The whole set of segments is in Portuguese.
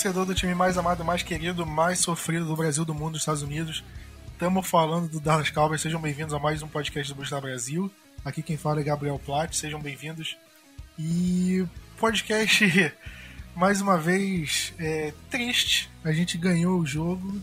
torcedor do time mais amado, mais querido, mais sofrido do Brasil, do mundo, dos Estados Unidos. Estamos falando do Dallas Cowboys. Sejam bem-vindos a mais um podcast do Bustar Brasil. Aqui quem fala é Gabriel Platt. Sejam bem-vindos. E podcast, mais uma vez, é, triste. A gente ganhou o jogo.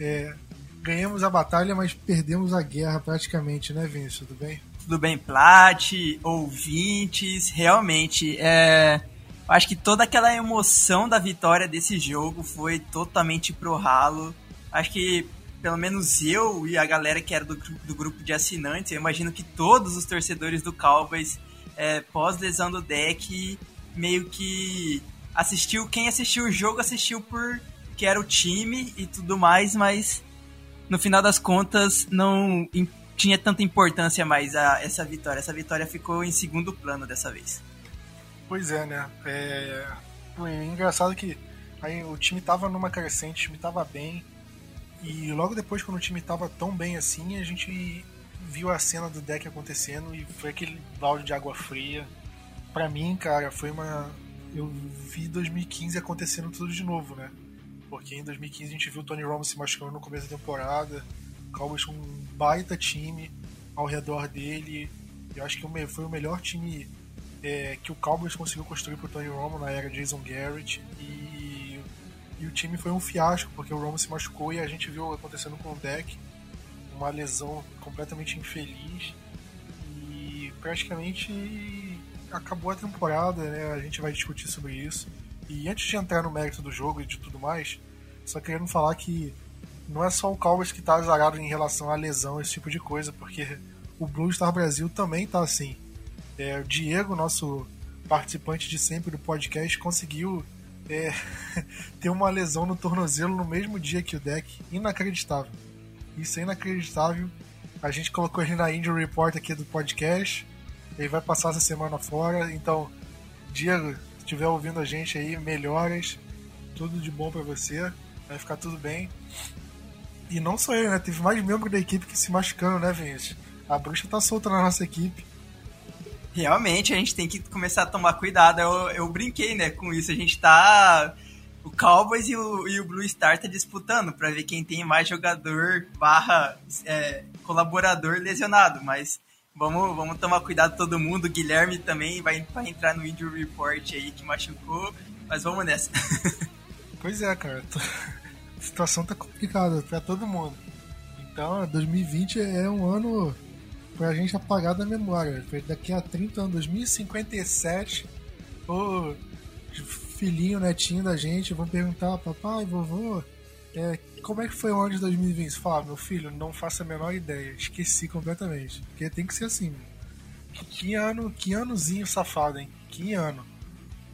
É, ganhamos a batalha, mas perdemos a guerra praticamente, né, Vinícius? Tudo bem? Tudo bem, Plat, ouvintes. Realmente, é acho que toda aquela emoção da vitória desse jogo foi totalmente pro ralo. Acho que pelo menos eu e a galera que era do, do grupo de assinantes, eu imagino que todos os torcedores do Cowboys, é, pós-lesão do deck, meio que assistiu, quem assistiu o jogo assistiu por que era o time e tudo mais, mas no final das contas não tinha tanta importância mais a, essa vitória. Essa vitória ficou em segundo plano dessa vez. Pois é, né? É, é engraçado que aí o time tava numa crescente, o time tava bem. E logo depois, quando o time tava tão bem assim, a gente viu a cena do deck acontecendo e foi aquele balde de água fria. Pra mim, cara, foi uma. Eu vi 2015 acontecendo tudo de novo, né? Porque em 2015 a gente viu o Tony Romo se machucando no começo da temporada, o Cowboys com um baita time ao redor dele. Eu acho que foi o melhor time é, que o Cowboys conseguiu construir pro Tony Romo na era Jason Garrett e, e o time foi um fiasco porque o Romo se machucou e a gente viu acontecendo com o deck uma lesão completamente infeliz e praticamente acabou a temporada, né? A gente vai discutir sobre isso. E antes de entrar no mérito do jogo e de tudo mais, só querendo falar que não é só o Cowboys que tá azarado em relação à lesão, esse tipo de coisa, porque o Blue Star Brasil também tá assim. É, o Diego, nosso participante de sempre do podcast, conseguiu é, ter uma lesão no tornozelo no mesmo dia que o deck. Inacreditável. Isso é inacreditável. A gente colocou ele na Injury Report aqui do podcast. Ele vai passar essa semana fora. Então, Diego, se estiver ouvindo a gente aí, melhoras. Tudo de bom para você. Vai ficar tudo bem. E não só ele, né? Teve mais membro da equipe que se machucando, né, Vinícius? A bruxa tá solta na nossa equipe. Realmente, a gente tem que começar a tomar cuidado. Eu, eu brinquei, né, com isso. A gente tá. O Cowboys e o, e o Blue Star tá disputando para ver quem tem mais jogador barra é, colaborador lesionado. Mas vamos, vamos tomar cuidado todo mundo. O Guilherme também vai, vai entrar no injury report aí que machucou. Mas vamos nessa. Pois é, cara. A situação tá complicada para todo mundo. Então, 2020 é um ano pra gente apagar da memória. Daqui a 30 anos, 2057, o filhinho, netinho da gente vão perguntar, papai, vovô, é, como é que foi o ano de 2020? Fala, meu filho, não faço a menor ideia, esqueci completamente. Porque tem que ser assim. Que, que ano, que anozinho safado, hein? Que ano.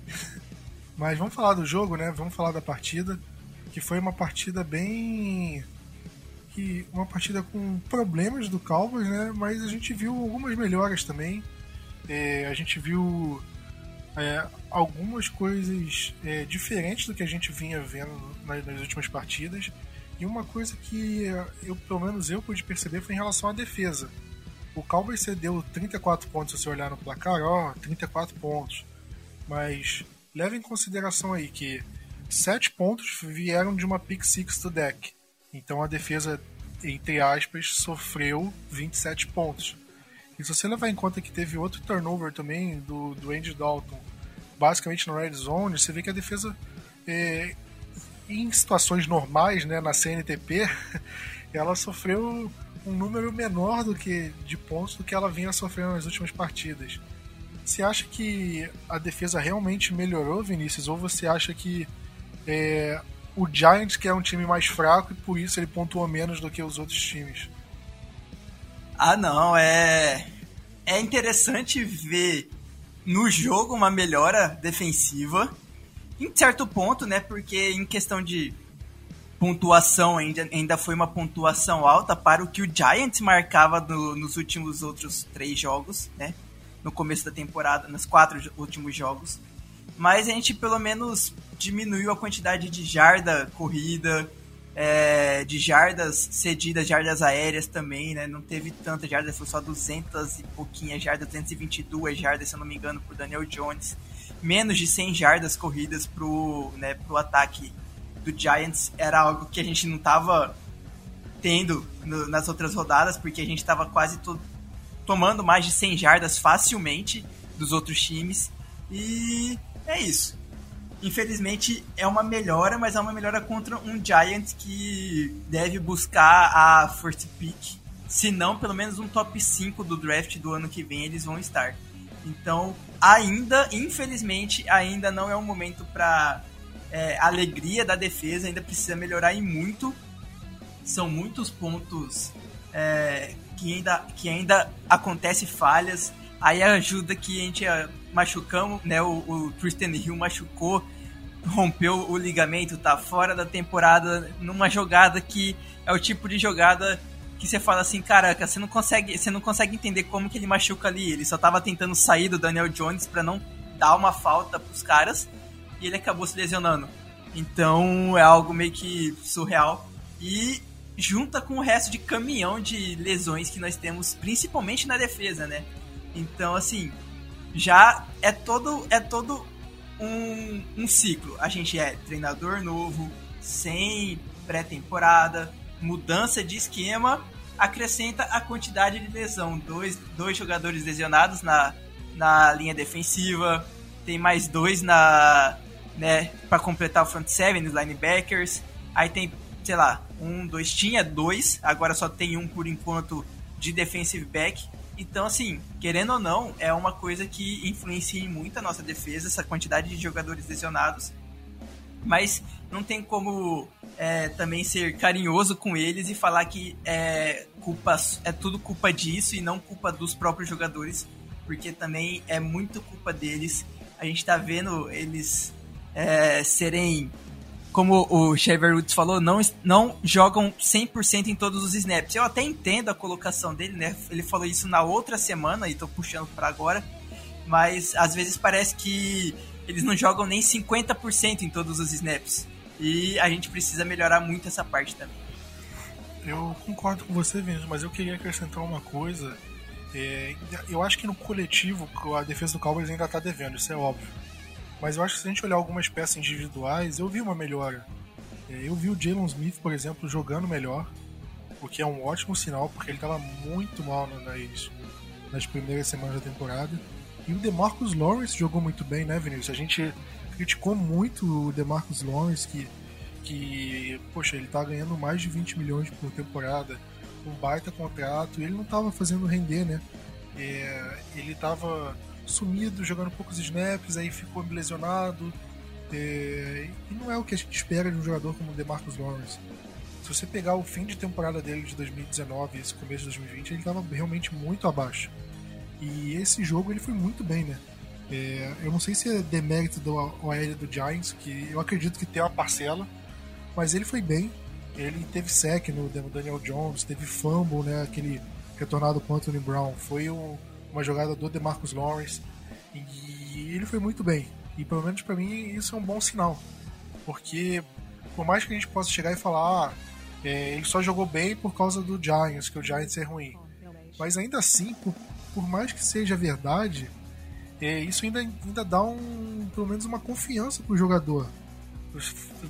Mas vamos falar do jogo, né? Vamos falar da partida, que foi uma partida bem que uma partida com problemas do Cowboys, né? Mas a gente viu algumas melhoras também. É, a gente viu é, algumas coisas é, diferentes do que a gente vinha vendo nas, nas, últimas partidas. E uma coisa que eu, pelo menos eu pude perceber foi em relação à defesa. O Cowboys cedeu 34 pontos se você olhar no placar, ó, 34 pontos. Mas leve em consideração aí que 7 pontos vieram de uma pick six do deck. Então a defesa, entre aspas, sofreu 27 pontos. E se você levar em conta que teve outro turnover também do, do Andy Dalton, basicamente no red zone, você vê que a defesa, é, em situações normais, né, na CNTP, ela sofreu um número menor do que de pontos do que ela vinha sofrendo nas últimas partidas. Você acha que a defesa realmente melhorou, Vinícius, ou você acha que é, o Giants, que é um time mais fraco, e por isso ele pontuou menos do que os outros times. Ah, não, é. É interessante ver no jogo uma melhora defensiva. Em certo ponto, né? Porque em questão de pontuação, ainda, ainda foi uma pontuação alta para o que o Giants marcava no, nos últimos outros três jogos, né? No começo da temporada, nos quatro últimos jogos. Mas a gente pelo menos diminuiu a quantidade de jarda corrida, é, de jardas cedidas, jardas aéreas também, né? Não teve tanta jardas, foi só 200 e pouquinhas jardas, 222 jardas, se eu não me engano, por Daniel Jones. menos de 100 jardas corridas pro, né, pro ataque do Giants era algo que a gente não tava tendo no, nas outras rodadas, porque a gente tava quase to tomando mais de 100 jardas facilmente dos outros times. E é isso. Infelizmente é uma melhora, mas é uma melhora contra um Giants que deve buscar a first pick, se não pelo menos um top 5 do draft do ano que vem eles vão estar. Então, ainda, infelizmente, ainda não é um momento para é, alegria da defesa, ainda precisa melhorar em muito. São muitos pontos é, que, ainda, que ainda acontece falhas. Aí ajuda que a gente machucamos, né? O, o Tristan Hill machucou, rompeu o ligamento, tá fora da temporada numa jogada que é o tipo de jogada que você fala assim, caraca, você não consegue, você não consegue entender como que ele machuca ali. Ele só tava tentando sair do Daniel Jones para não dar uma falta pros caras e ele acabou se lesionando. Então é algo meio que surreal. E junta com o resto de caminhão de lesões que nós temos, principalmente na defesa, né? Então, assim, já é todo, é todo um, um ciclo. A gente é treinador novo, sem pré-temporada, mudança de esquema, acrescenta a quantidade de lesão. Dois, dois jogadores lesionados na, na linha defensiva, tem mais dois na, né, para completar o front seven, os linebackers. Aí tem, sei lá, um, dois, tinha dois, agora só tem um por enquanto de defensive back. Então, assim, querendo ou não, é uma coisa que influencia muito a nossa defesa, essa quantidade de jogadores lesionados. Mas não tem como é, também ser carinhoso com eles e falar que é, culpa, é tudo culpa disso e não culpa dos próprios jogadores, porque também é muito culpa deles. A gente tá vendo eles é, serem, como o Xavier Woods falou, não, não jogam 100% em todos os snaps. Eu até entendo a colocação dele, né? Ele falou isso na outra semana e tô puxando para agora, mas às vezes parece que eles não jogam nem 50% em todos os snaps. E a gente precisa melhorar muito essa parte também. Eu concordo com você, Vinícius, mas eu queria acrescentar uma coisa. É, eu acho que no coletivo a defesa do Cowboys ainda está devendo, isso é óbvio. Mas eu acho que se a gente olhar algumas peças individuais, eu vi uma melhora. É, eu vi o Jalen Smith, por exemplo, jogando melhor, o que é um ótimo sinal, porque ele estava muito mal nas, nas primeiras semanas da temporada. E o DeMarcus Lawrence jogou muito bem, né, Vinícius? A gente criticou muito o DeMarcus Lawrence, que, que poxa, ele tá ganhando mais de 20 milhões por temporada, um baita contrato, e ele não estava fazendo render, né? É, ele estava sumido, jogando poucos snaps, aí ficou lesionado. É, e não é o que a gente espera de um jogador como o DeMarcus Lawrence. Se você pegar o fim de temporada dele de 2019 e esse começo de 2020, ele estava realmente muito abaixo. E esse jogo ele foi muito bem, né? É, eu não sei se é demérito do OL do Giants, que eu acredito que tem uma parcela, mas ele foi bem. Ele teve sec no Daniel Jones, teve fumble, né? Aquele retornado com Anthony Brown. Foi um, uma jogada do DeMarcus Lawrence e ele foi muito bem. E pelo menos para mim isso é um bom sinal, porque por mais que a gente possa chegar e falar, ah, é, ele só jogou bem por causa do Giants, que o Giants é ruim. Mas ainda assim, por, por mais que seja verdade, é, isso ainda, ainda dá um, pelo menos uma confiança pro jogador.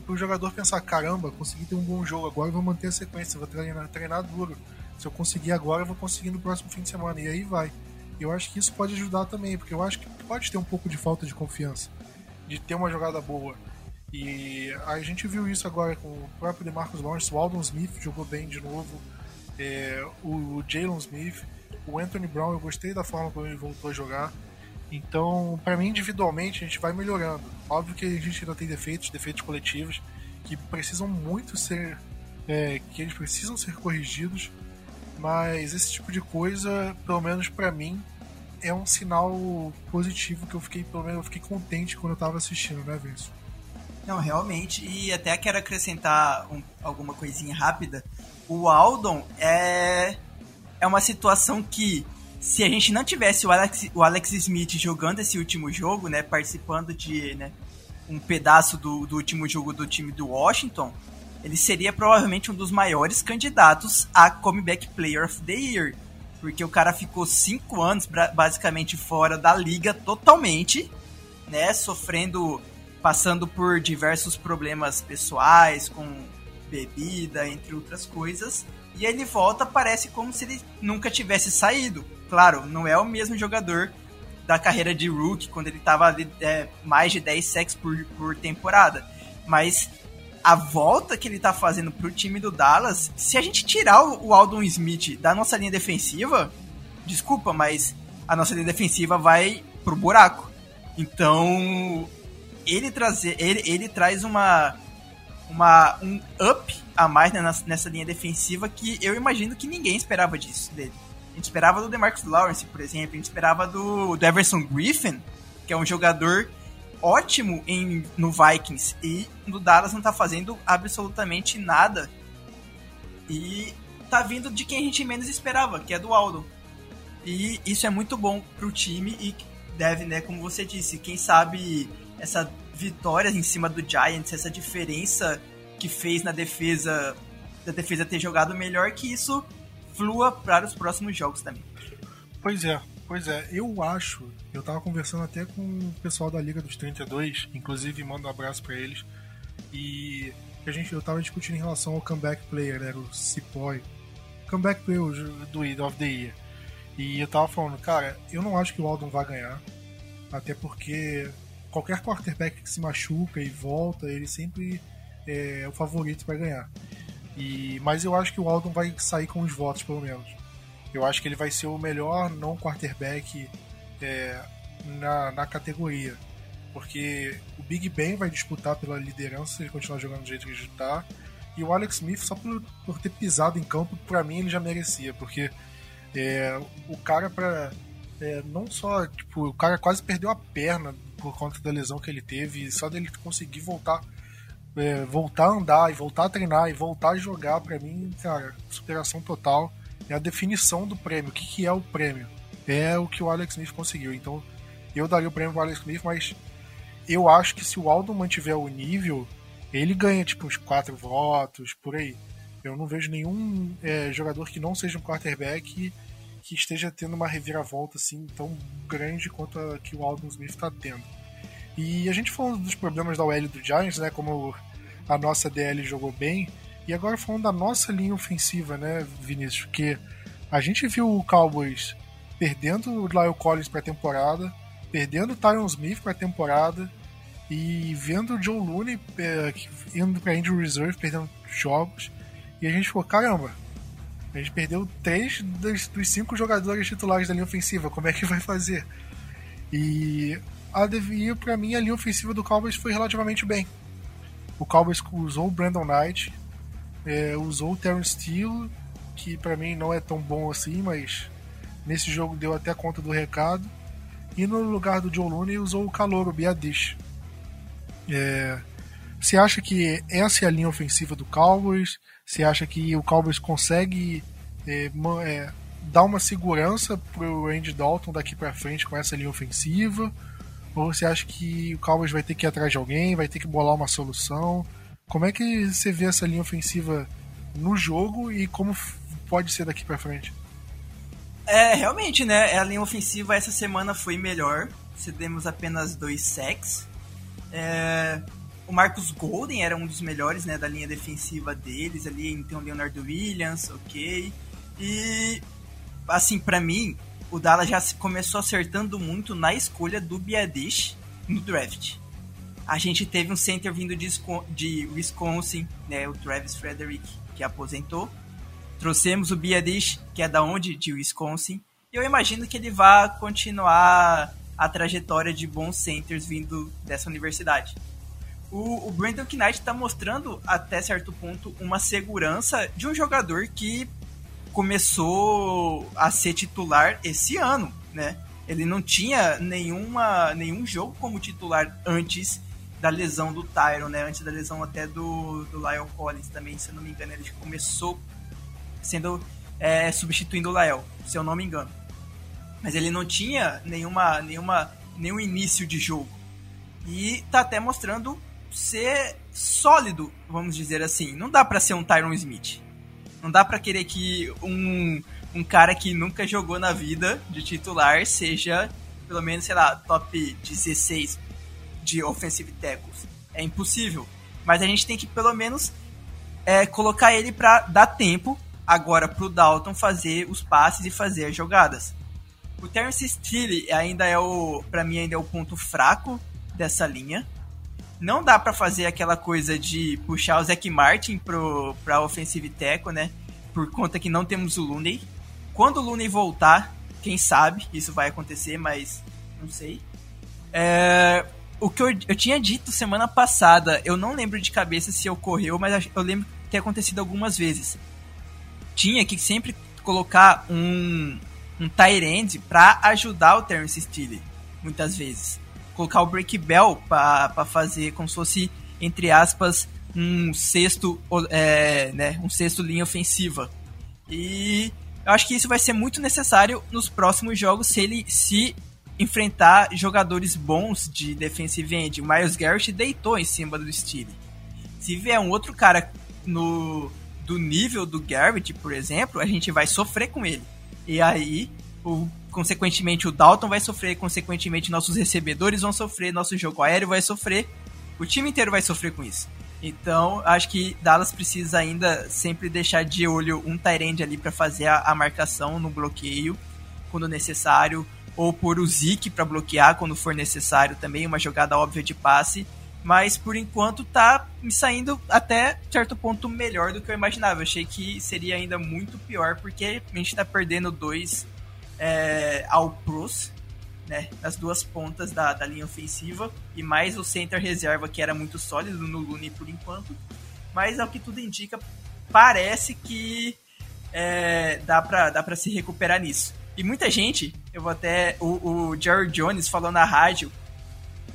Para o jogador pensar, caramba, consegui ter um bom jogo agora, vou manter a sequência, vou treinar, treinar duro. Se eu conseguir agora, eu vou conseguir no próximo fim de semana. E aí vai eu acho que isso pode ajudar também, porque eu acho que pode ter um pouco de falta de confiança, de ter uma jogada boa. E a gente viu isso agora com o próprio DeMarcus Lawrence, o Aldon Smith jogou bem de novo, é, o Jalen Smith, o Anthony Brown, eu gostei da forma como ele voltou a jogar. Então, para mim, individualmente, a gente vai melhorando. Óbvio que a gente ainda tem defeitos, defeitos coletivos, que precisam muito ser. É, que eles precisam ser corrigidos, mas esse tipo de coisa, pelo menos para mim, é um sinal positivo que eu fiquei, pelo menos eu fiquei contente quando eu tava assistindo, né, Vinícius? Não, realmente, e até quero acrescentar um, alguma coisinha rápida. O Aldon é, é uma situação que, se a gente não tivesse o Alex, o Alex Smith jogando esse último jogo, né, participando de né, um pedaço do, do último jogo do time do Washington, ele seria provavelmente um dos maiores candidatos a Comeback Player of the Year. Porque o cara ficou cinco anos basicamente fora da liga totalmente. né, sofrendo, passando por diversos problemas pessoais, com bebida, entre outras coisas. E ele volta, parece como se ele nunca tivesse saído. Claro, não é o mesmo jogador da carreira de rookie, quando ele estava é, mais de 10 sacks por, por temporada. Mas a volta que ele tá fazendo pro time do Dallas, se a gente tirar o Aldon Smith da nossa linha defensiva, desculpa, mas a nossa linha defensiva vai pro buraco. Então, ele trazer, ele, ele traz uma uma um up a mais nessa, nessa linha defensiva que eu imagino que ninguém esperava disso dele. A gente esperava do DeMarcus Lawrence, por exemplo, a gente esperava do, do Everson Griffin, que é um jogador ótimo em, no Vikings e no Dallas não tá fazendo absolutamente nada. E tá vindo de quem a gente menos esperava, que é do Aldo. E isso é muito bom pro time e deve, né, como você disse, quem sabe essa vitória em cima do Giants, essa diferença que fez na defesa, da defesa ter jogado melhor, que isso flua para os próximos jogos também. Pois é, Pois é, eu acho, eu tava conversando até com o pessoal da Liga dos 32, inclusive mando um abraço para eles, e a gente, eu tava discutindo em relação ao comeback player, era o Cipoy, comeback player do of the Year. E eu tava falando, cara, eu não acho que o Aldon vai ganhar, até porque qualquer quarterback que se machuca e volta, ele sempre é o favorito para ganhar. E, mas eu acho que o Aldon vai sair com os votos, pelo menos. Eu acho que ele vai ser o melhor não quarterback é, na, na categoria. Porque o Big Ben vai disputar pela liderança se ele continuar jogando do jeito que ele está. E o Alex Smith, só por, por ter pisado em campo, para mim ele já merecia. Porque é, o cara, para é, não só. Tipo, o cara quase perdeu a perna por conta da lesão que ele teve. E só dele conseguir voltar. É, voltar a andar e voltar a treinar e voltar a jogar, para mim, cara, superação total é a definição do prêmio. O que, que é o prêmio? É o que o Alex Smith conseguiu. Então, eu daria o prêmio pro Alex Smith, mas eu acho que se o Aldo mantiver o nível, ele ganha tipo uns quatro votos, por aí. Eu não vejo nenhum é, jogador que não seja um quarterback que esteja tendo uma reviravolta assim tão grande quanto a que o Aldon Smith está tendo. E a gente falando dos problemas da OL do Giants, né, como a nossa DL jogou bem, e agora falando da nossa linha ofensiva, né, Vinícius? Porque a gente viu o Cowboys perdendo o Lyle Collins para a temporada, perdendo o Tyron Smith para a temporada e vendo o Joe Looney é, indo para injury reserve, perdendo jogos. E a gente falou, caramba, a gente perdeu três dos, dos cinco jogadores titulares da linha ofensiva, como é que vai fazer? E a e para mim a linha ofensiva do Cowboys foi relativamente bem. O Cowboys usou o Brandon Knight, é, usou o Terrence Steele, que para mim não é tão bom assim, mas nesse jogo deu até conta do recado. E no lugar do Joe Looney usou o calor, o Biadish. É, você acha que essa é a linha ofensiva do Cowboys? Você acha que o Cowboys consegue é, é, dar uma segurança pro Andy Dalton daqui para frente com essa linha ofensiva? Ou você acha que o Cowboys vai ter que ir atrás de alguém, vai ter que bolar uma solução? Como é que você vê essa linha ofensiva no jogo e como pode ser daqui para frente? É, realmente, né? A linha ofensiva essa semana foi melhor. Cedemos apenas dois sacks. É, o Marcus Golden era um dos melhores né, da linha defensiva deles ali. Então, Leonardo Williams, ok. E, assim, para mim, o Dallas já começou acertando muito na escolha do Biadish no draft. A gente teve um center vindo de, Wisconsin, né, o Travis Frederick, que aposentou. Trouxemos o Biadish, que é da onde? De Wisconsin. E eu imagino que ele vá continuar a trajetória de bons centers vindo dessa universidade. O, o Brandon Knight está mostrando, até certo ponto, uma segurança de um jogador que começou a ser titular esse ano, né? Ele não tinha nenhuma, nenhum jogo como titular antes da lesão do Tyron, né? Antes da lesão até do, do Lyle Collins também, se eu não me engano, ele começou sendo é, substituindo o Lyle, se eu não me engano. Mas ele não tinha nenhuma, nenhuma, nenhum início de jogo. E tá até mostrando ser sólido, vamos dizer assim. Não dá para ser um Tyron Smith. Não dá para querer que um, um cara que nunca jogou na vida de titular seja, pelo menos, sei lá, top 16 de offensive tackles. É impossível. Mas a gente tem que pelo menos é, colocar ele para dar tempo agora pro Dalton fazer os passes e fazer as jogadas. O Terence Steele ainda é o, para mim ainda é o ponto fraco dessa linha. Não dá para fazer aquela coisa de puxar o Zack Martin pro para offensive tackle, né? Por conta que não temos o Looney. Quando o Looney voltar, quem sabe isso vai acontecer, mas não sei. É, o que eu, eu tinha dito semana passada, eu não lembro de cabeça se ocorreu, mas eu lembro que ter acontecido algumas vezes tinha que sempre colocar um, um end pra ajudar o Terence Steele, muitas vezes. Colocar o Break Bell pra, fazer como se fosse, entre aspas, um sexto, é, né, um sexto linha ofensiva. E eu acho que isso vai ser muito necessário nos próximos jogos se ele se enfrentar jogadores bons de defensive end. O Miles Garrett deitou em cima do Steele. Se vier um outro cara no do nível do Garrett, por exemplo, a gente vai sofrer com ele. E aí, o, consequentemente, o Dalton vai sofrer, consequentemente, nossos recebedores vão sofrer, nosso jogo aéreo vai sofrer, o time inteiro vai sofrer com isso. Então, acho que Dallas precisa ainda sempre deixar de olho um Tyrande ali para fazer a, a, marcação no bloqueio quando necessário, ou por o Zeke para bloquear quando for necessário também, uma jogada óbvia de passe mas por enquanto tá me saindo até certo ponto melhor do que eu imaginava. Eu achei que seria ainda muito pior, porque a gente tá perdendo dois é, ao pros, né? Nas duas pontas da, da linha ofensiva, e mais o center reserva, que era muito sólido no Lune por enquanto. Mas ao que tudo indica, parece que é, dá, pra, dá pra se recuperar nisso. E muita gente, eu vou até. O, o Jerry Jones falou na rádio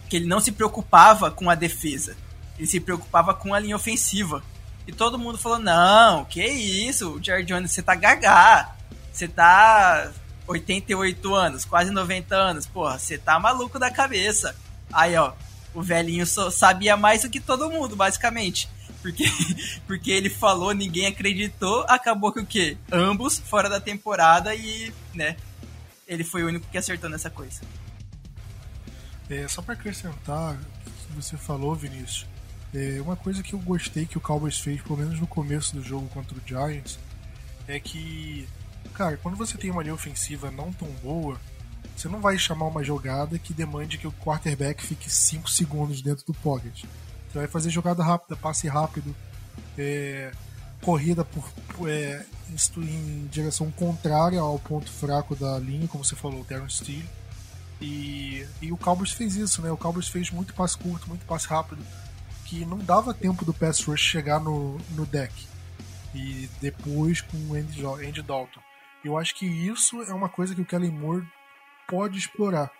que ele não se preocupava com a defesa, ele se preocupava com a linha ofensiva. E todo mundo falou: não, que isso, Jerry Jones, você tá gagá, você tá 88 anos, quase 90 anos, porra, você tá maluco da cabeça. Aí, ó, o velhinho só sabia mais do que todo mundo, basicamente. Porque, porque ele falou, ninguém acreditou, acabou que o quê? Ambos fora da temporada e, né, ele foi o único que acertou nessa coisa. É, só para acrescentar o que você falou, Vinícius, é, uma coisa que eu gostei que o Cowboys fez, pelo menos no começo do jogo contra o Giants, é que, cara, quando você tem uma linha ofensiva não tão boa, você não vai chamar uma jogada que demande que o quarterback fique 5 segundos dentro do pocket. Você vai fazer jogada rápida, passe rápido, é, corrida por, é, em direção contrária ao ponto fraco da linha, como você falou, o Terran Steele e, e o Cowboys fez isso, né? O Cowboys fez muito passe curto, muito passe rápido, que não dava tempo do pass rush chegar no, no deck. E depois com o Andy, Andy Dalton. Eu acho que isso é uma coisa que o Kellen Moore pode explorar.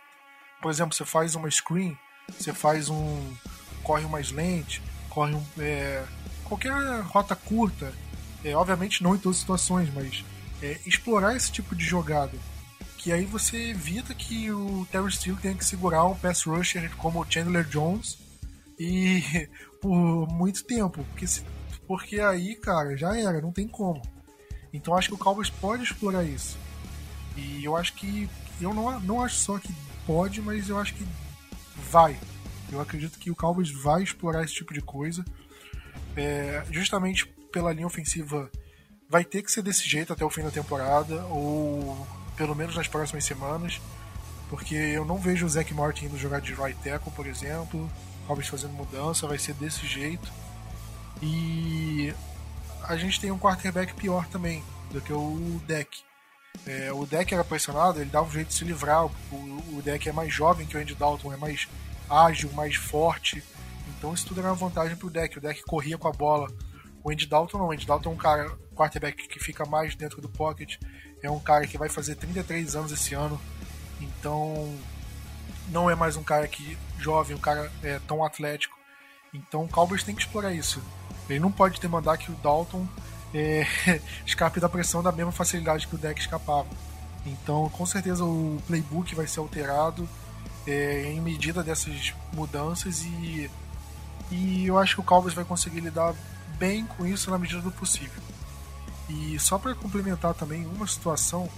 Por exemplo, você faz uma screen, você faz um. Corre mais lente, corre um. É, qualquer rota curta, é, obviamente não em todas as situações, mas é, explorar esse tipo de jogada que aí você evita que o Terry Steele tenha que segurar um pass rusher como o Chandler Jones e por muito tempo, porque, porque aí, cara, já era, não tem como. Então acho que o Cowboys pode explorar isso. E eu acho que eu não, não acho só que pode, mas eu acho que vai. Eu acredito que o Cowboys vai explorar esse tipo de coisa. É, justamente pela linha ofensiva vai ter que ser desse jeito até o fim da temporada, ou pelo menos nas próximas semanas, porque eu não vejo o Zac Martin indo jogar de right tackle, por exemplo, Roberts fazendo mudança, vai ser desse jeito. E a gente tem um quarterback pior também do que o deck. É, o deck era pressionado, ele dava um jeito de se livrar. O, o deck é mais jovem que o Andy Dalton, é mais ágil, mais forte. Então isso tudo era uma vantagem pro deck. O deck corria com a bola. O Andy Dalton não, o Andy Dalton é um cara quarterback que fica mais dentro do pocket, é um cara que vai fazer 33 anos esse ano, então não é mais um cara que jovem, um cara é, tão atlético. Então o Cowboys tem que explorar isso. Ele não pode ter mandar que o Dalton é, escape da pressão da mesma facilidade que o deck escapava. Então, com certeza o playbook vai ser alterado é, em medida dessas mudanças e, e eu acho que o Cowboys vai conseguir lidar bem com isso na medida do possível. E só para complementar também uma situação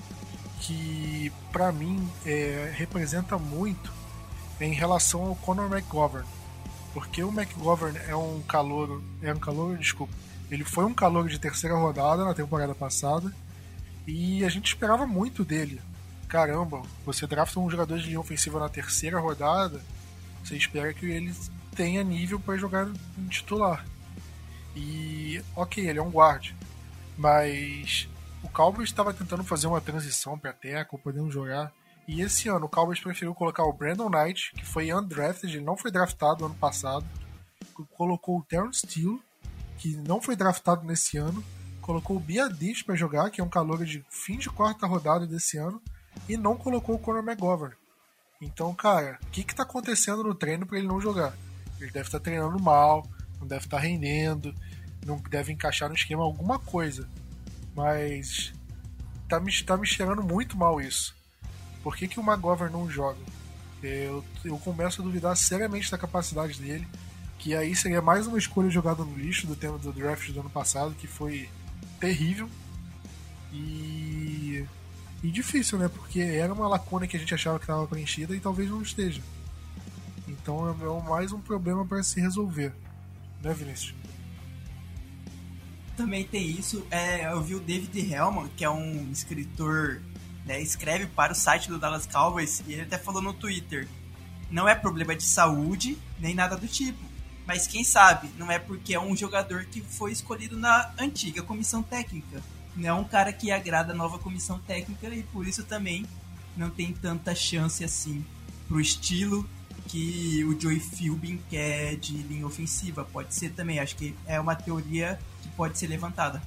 que para mim é, representa muito em relação ao Conor McGovern. Porque o McGovern é um calor, é um calor, desculpa, ele foi um calor de terceira rodada na temporada passada e a gente esperava muito dele. Caramba, você drafta um jogador de linha ofensiva na terceira rodada, você espera que ele tenha nível para jogar em titular. E ok, ele é um guard, mas o Cowboys estava tentando fazer uma transição para tackle, podendo jogar. E esse ano o Cowboys preferiu colocar o Brandon Knight, que foi undrafted, ele não foi draftado ano passado. Colocou o Terrence Steele, que não foi draftado nesse ano. Colocou o Biadish para jogar, que é um calor de fim de quarta rodada desse ano. E não colocou o Conor McGovern. Então, cara, o que está acontecendo no treino para ele não jogar? Ele deve estar tá treinando mal, não deve estar tá rendendo, não deve encaixar no esquema alguma coisa. Mas tá me, tá me cheirando muito mal isso. Por que, que o McGovern não joga? Eu, eu começo a duvidar seriamente da capacidade dele. Que aí seria mais uma escolha jogada no lixo do tema do draft do ano passado, que foi terrível. E. E difícil, né? Porque era uma lacuna que a gente achava que estava preenchida e talvez não esteja. Então é mais um problema para se resolver. Né, Vinícius? Também tem isso. É, eu vi o David Hellman, que é um escritor, né, escreve para o site do Dallas Cowboys, e ele até falou no Twitter: não é problema de saúde, nem nada do tipo. Mas quem sabe, não é porque é um jogador que foi escolhido na antiga comissão técnica. Não é um cara que agrada a nova comissão técnica e por isso também não tem tanta chance assim pro estilo que o Joey Philbin quer de linha ofensiva. Pode ser também, acho que é uma teoria que pode ser levantada.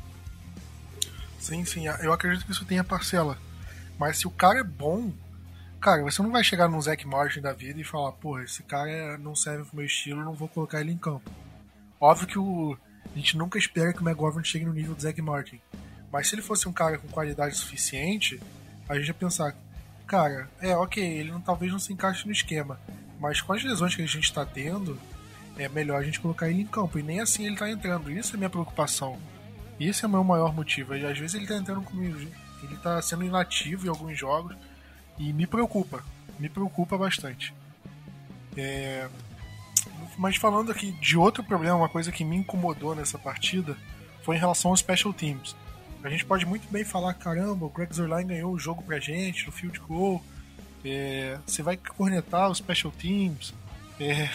Sim, sim, eu acredito que isso tenha parcela. Mas se o cara é bom, cara, você não vai chegar num Zack Martin da vida e falar, porra, esse cara não serve pro meu estilo, não vou colocar ele em campo. Óbvio que o, a gente nunca espera que o McGovern chegue no nível do Zack Martin. Mas se ele fosse um cara com qualidade suficiente, a gente ia pensar, cara, é ok, ele não, talvez não se encaixe no esquema, mas com as lesões que a gente está tendo, é melhor a gente colocar ele em campo. E nem assim ele está entrando. Isso é minha preocupação. Esse é o meu maior motivo. E às vezes ele está entrando comigo. Ele está sendo inativo em alguns jogos. E me preocupa. Me preocupa bastante. É... Mas falando aqui de outro problema, uma coisa que me incomodou nessa partida foi em relação aos special teams. A gente pode muito bem falar, caramba, o Greg Zerline ganhou o jogo pra gente no field goal, é, você vai cornetar os special teams. É,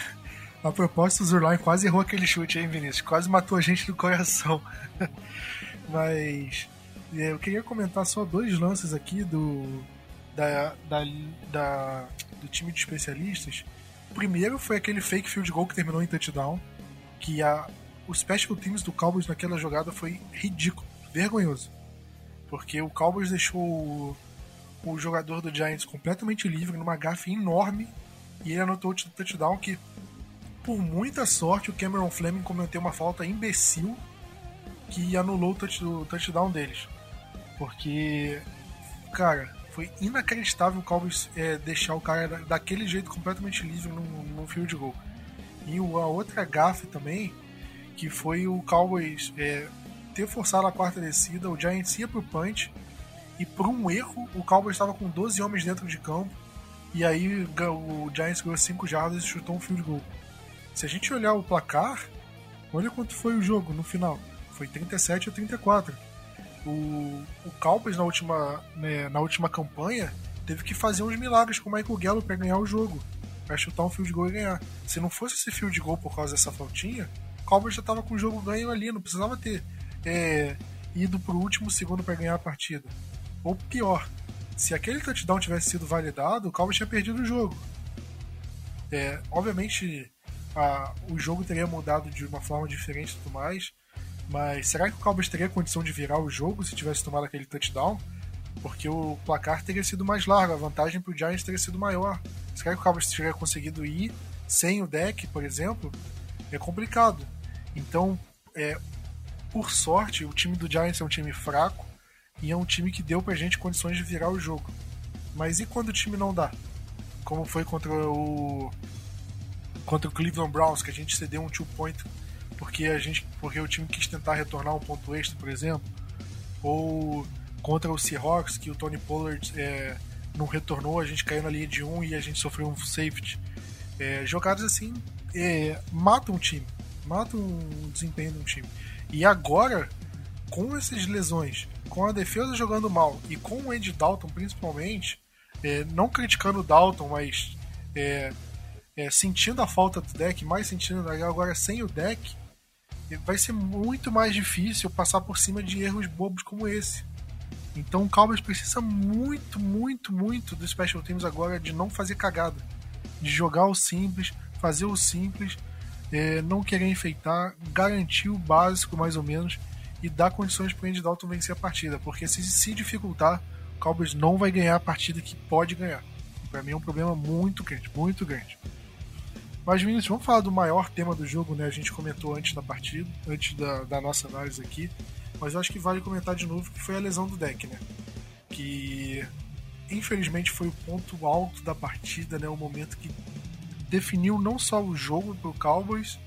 a propósito, o Zurline quase errou aquele chute, hein, Vinícius? Quase matou a gente do coração. Mas é, eu queria comentar só dois lances aqui do, da, da, da, do time de especialistas. O primeiro foi aquele fake field goal que terminou em touchdown. Que a, o special teams do Cowboys naquela jogada foi ridículo, vergonhoso. Porque o Cowboys deixou o jogador do Giants completamente livre numa gafe enorme e ele anotou o touchdown que, por muita sorte, o Cameron Fleming cometeu uma falta imbecil que anulou o touchdown deles. Porque, cara, foi inacreditável o Cowboys é, deixar o cara daquele jeito completamente livre no, no field goal. E a outra gafe também, que foi o Cowboys é, ter forçado a quarta descida, o Giants ia pro punch e por um erro, o Cowboys estava com 12 homens dentro de campo. E aí o Giants ganhou 5 jardas e chutou um field goal. Se a gente olhar o placar, olha quanto foi o jogo no final. Foi 37 a 34. O, o Cowboys na última, né, na última campanha teve que fazer uns milagres com o Michael Gallup para ganhar o jogo. Para chutar um field goal e ganhar. Se não fosse esse field goal por causa dessa faltinha, o Cowboys já estava com o jogo ganho ali, não precisava ter é, ido pro último segundo para ganhar a partida. Ou pior, se aquele touchdown tivesse sido validado, o Cowboys tinha perdido o jogo. É, obviamente, a, o jogo teria mudado de uma forma diferente e tudo mais, mas será que o Cowboys teria condição de virar o jogo se tivesse tomado aquele touchdown? Porque o placar teria sido mais largo, a vantagem para o Giants teria sido maior. Será que o Cowboys teria conseguido ir sem o deck, por exemplo? É complicado. Então, é, por sorte, o time do Giants é um time fraco, e é um time que deu pra gente condições de virar o jogo. Mas e quando o time não dá? Como foi contra o contra o Cleveland Browns, que a gente cedeu um two point porque a gente porque o time quis tentar retornar um ponto extra, por exemplo, ou contra o Seahawks, que o Tony Pollard é, não retornou, a gente caiu na linha de um e a gente sofreu um safety. É, jogadas assim é, matam o time, matam o desempenho do time. E agora, com essas lesões, com a defesa jogando mal e com o Andy Dalton principalmente, é, não criticando o Dalton, mas é, é, sentindo a falta do deck, mais sentindo agora sem o deck, é, vai ser muito mais difícil passar por cima de erros bobos como esse. Então o Cowboys precisa muito, muito, muito do Special Teams agora de não fazer cagada. De jogar o simples, fazer o simples, é, não querer enfeitar, garantir o básico mais ou menos e dar condições para o Andy Dalton vencer a partida. Porque se se dificultar, o Cowboys não vai ganhar a partida que pode ganhar. Para mim é um problema muito grande, muito grande. Mas, Vinícius, vamos falar do maior tema do jogo, né? A gente comentou antes da partida, antes da, da nossa análise aqui mas eu acho que vale comentar de novo que foi a lesão do deck, né? Que infelizmente foi o ponto alto da partida, né? O momento que definiu não só o jogo pro Cowboys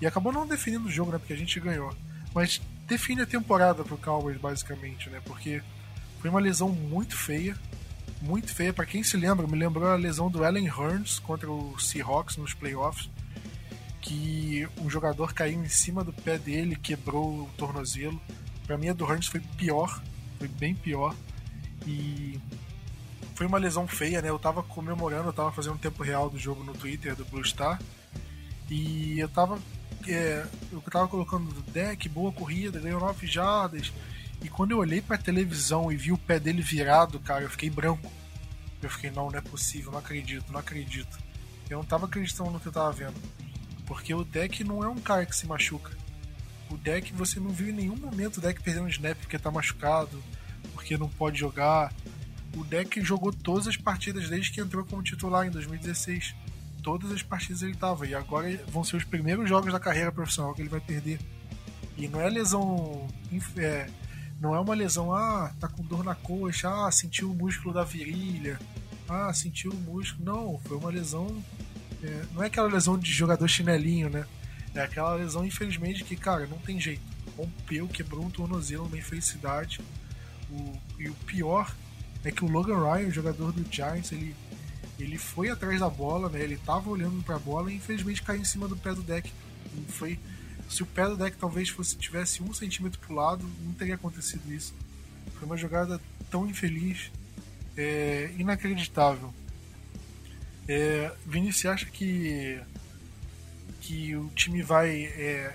e acabou não definindo o jogo, né? Porque a gente ganhou, mas define a temporada pro Cowboys basicamente, né? Porque foi uma lesão muito feia, muito feia. Para quem se lembra, me lembrou a lesão do Allen Hurns contra o Seahawks nos playoffs que um jogador caiu em cima do pé dele, quebrou o tornozelo. Para mim a do Hurns foi pior, foi bem pior. E foi uma lesão feia, né? Eu tava comemorando, eu tava fazendo um tempo real do jogo no Twitter do Blue Star. E eu tava é, eu tava colocando do deck, boa corrida, ganhou 9 jardas. E quando eu olhei pra televisão e vi o pé dele virado, cara, eu fiquei branco. Eu fiquei, não, não é possível, não acredito, não acredito. Eu não tava acreditando no que eu tava vendo. Porque o deck não é um cara que se machuca. O deck você não viu em nenhum momento o deck perdendo snap porque tá machucado, porque não pode jogar. O deck jogou todas as partidas desde que entrou como titular em 2016. Todas as partidas ele tava. E agora vão ser os primeiros jogos da carreira profissional que ele vai perder. E não é lesão. É, não é uma lesão, ah, tá com dor na coxa, ah, sentiu o músculo da virilha, ah, sentiu o músculo. Não, foi uma lesão é, não é aquela lesão de jogador chinelinho, né? É aquela lesão, infelizmente, que, cara, não tem jeito. Rompeu, quebrou um tornozelo, uma infelicidade. O, e o pior é que o Logan Ryan, o jogador do Giants, ele, ele foi atrás da bola, né? Ele tava olhando para a bola e infelizmente caiu em cima do pé do deck. Foi, se o pé do deck talvez fosse tivesse um centímetro pro lado, não teria acontecido isso. Foi uma jogada tão infeliz, é, inacreditável. É, Vinícius, acha que que o time vai é,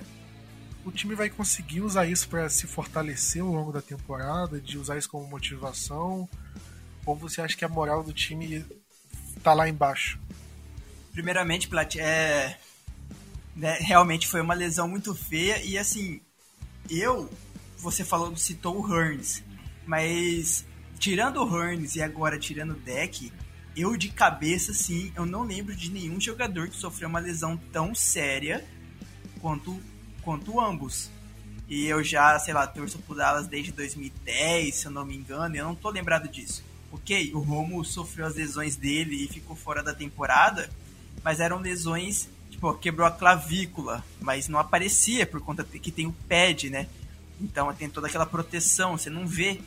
o time vai conseguir usar isso para se fortalecer ao longo da temporada, de usar isso como motivação? Ou você acha que a moral do time tá lá embaixo? Primeiramente, Plat, é, né, realmente foi uma lesão muito feia e assim, eu, você falou, citou o Hearns, mas tirando o Hearns e agora tirando o Deck, eu de cabeça, sim, eu não lembro de nenhum jogador que sofreu uma lesão tão séria quanto, quanto ambos. E eu já, sei lá, torço por Dallas desde 2010, se eu não me engano, e eu não tô lembrado disso. Ok, o Romo sofreu as lesões dele e ficou fora da temporada, mas eram lesões, tipo, quebrou a clavícula, mas não aparecia por conta que tem o pad, né? Então tem toda aquela proteção, você não vê.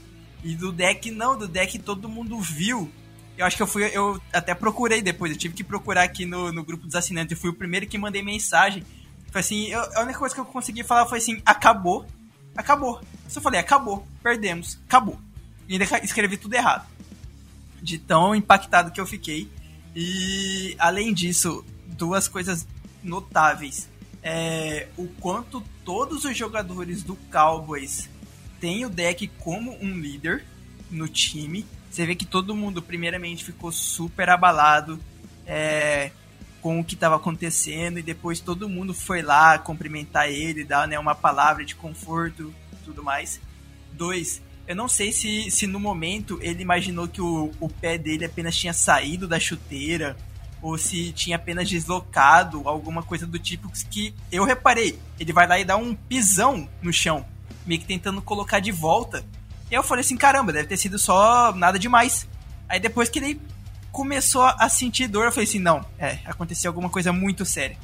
E do deck não, do deck todo mundo viu eu acho que eu fui, eu até procurei depois, eu tive que procurar aqui no, no grupo dos assinantes, eu fui o primeiro que mandei mensagem. Foi assim, eu, a única coisa que eu consegui falar foi assim, acabou, acabou. Só falei, acabou, perdemos, acabou. E ainda escrevi tudo errado. De tão impactado que eu fiquei. E além disso, duas coisas notáveis. É, o quanto todos os jogadores do Cowboys têm o deck como um líder no time você vê que todo mundo, primeiramente, ficou super abalado é, com o que estava acontecendo e depois todo mundo foi lá cumprimentar ele, dar né, uma palavra de conforto tudo mais. Dois, eu não sei se, se no momento ele imaginou que o, o pé dele apenas tinha saído da chuteira ou se tinha apenas deslocado, alguma coisa do tipo que eu reparei. Ele vai lá e dá um pisão no chão, meio que tentando colocar de volta e eu falei assim, caramba, deve ter sido só nada demais. Aí depois que ele começou a sentir dor, eu falei assim, não, é, aconteceu alguma coisa muito séria.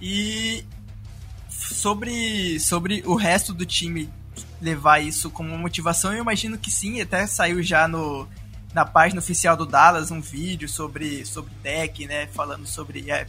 E sobre, sobre o resto do time levar isso como motivação, eu imagino que sim, até saiu já no, na página oficial do Dallas um vídeo sobre, sobre deck, né? Falando sobre. É,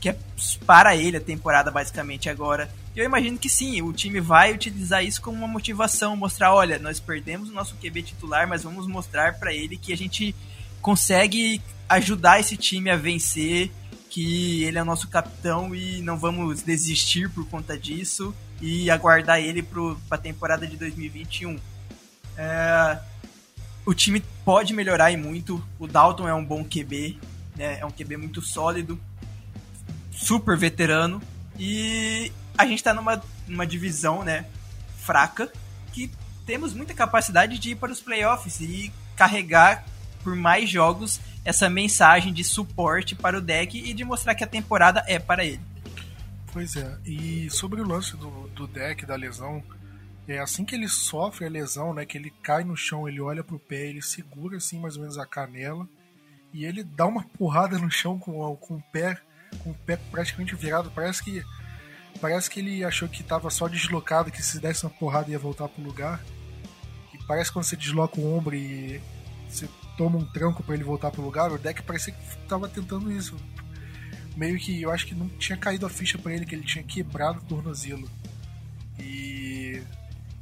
que é para ele a temporada, basicamente, agora. Eu imagino que sim, o time vai utilizar isso como uma motivação, mostrar, olha, nós perdemos o nosso QB titular, mas vamos mostrar para ele que a gente consegue ajudar esse time a vencer, que ele é o nosso capitão e não vamos desistir por conta disso e aguardar ele para a temporada de 2021. É, o time pode melhorar e muito. O Dalton é um bom QB, né? é um QB muito sólido, super veterano. E a gente está numa, numa divisão né, fraca que temos muita capacidade de ir para os playoffs e carregar por mais jogos essa mensagem de suporte para o deck e de mostrar que a temporada é para ele. Pois é, e sobre o lance do, do deck, da lesão, é assim que ele sofre a lesão, né, que ele cai no chão, ele olha pro pé, ele segura assim mais ou menos a canela e ele dá uma porrada no chão com, com o pé, com o pé praticamente virado, parece que parece que ele achou que estava só deslocado, que se desse uma porrada ia voltar pro lugar. E parece que quando você desloca o ombro e você toma um tranco para ele voltar pro lugar, o deck parecia que tava tentando isso. Meio que eu acho que não tinha caído a ficha para ele, que ele tinha quebrado o tornozelo. E.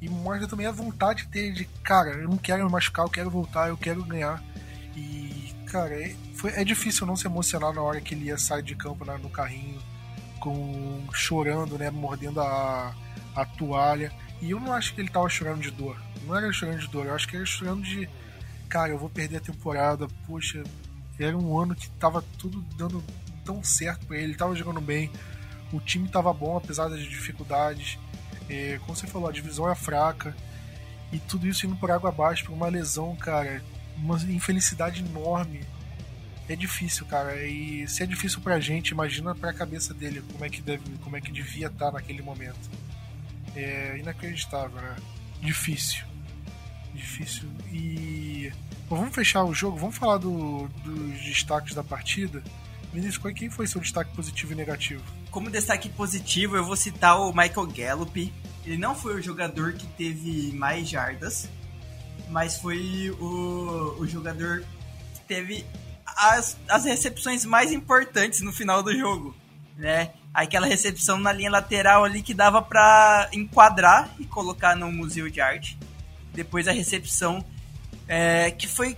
E mostra também a vontade dele de, cara, eu não quero me machucar, eu quero voltar, eu quero ganhar. E, cara, é, foi, é difícil não se emocionar na hora que ele ia sair de campo na, no carrinho, com chorando, né, mordendo a, a toalha. E eu não acho que ele tava chorando de dor. Não era chorando de dor, eu acho que era chorando de cara, eu vou perder a temporada, poxa, era um ano que tava tudo dando tão certo para ele, ele tava jogando bem, o time tava bom apesar das dificuldades, é, como você falou, a divisão é fraca, e tudo isso indo por água abaixo, por uma lesão, cara, uma infelicidade enorme. É difícil, cara, e se é difícil pra gente, imagina pra cabeça dele como é que, deve, como é que devia estar tá naquele momento. É inacreditável, né? Difícil difícil. E. Bom, vamos fechar o jogo, vamos falar do, dos destaques da partida. Vinícius, quem foi seu destaque positivo e negativo? Como destaque positivo, eu vou citar o Michael Gallup. Ele não foi o jogador que teve mais jardas, mas foi o, o jogador que teve as, as recepções mais importantes no final do jogo, né? Aquela recepção na linha lateral ali que dava para enquadrar e colocar no museu de arte depois a recepção, é, que foi.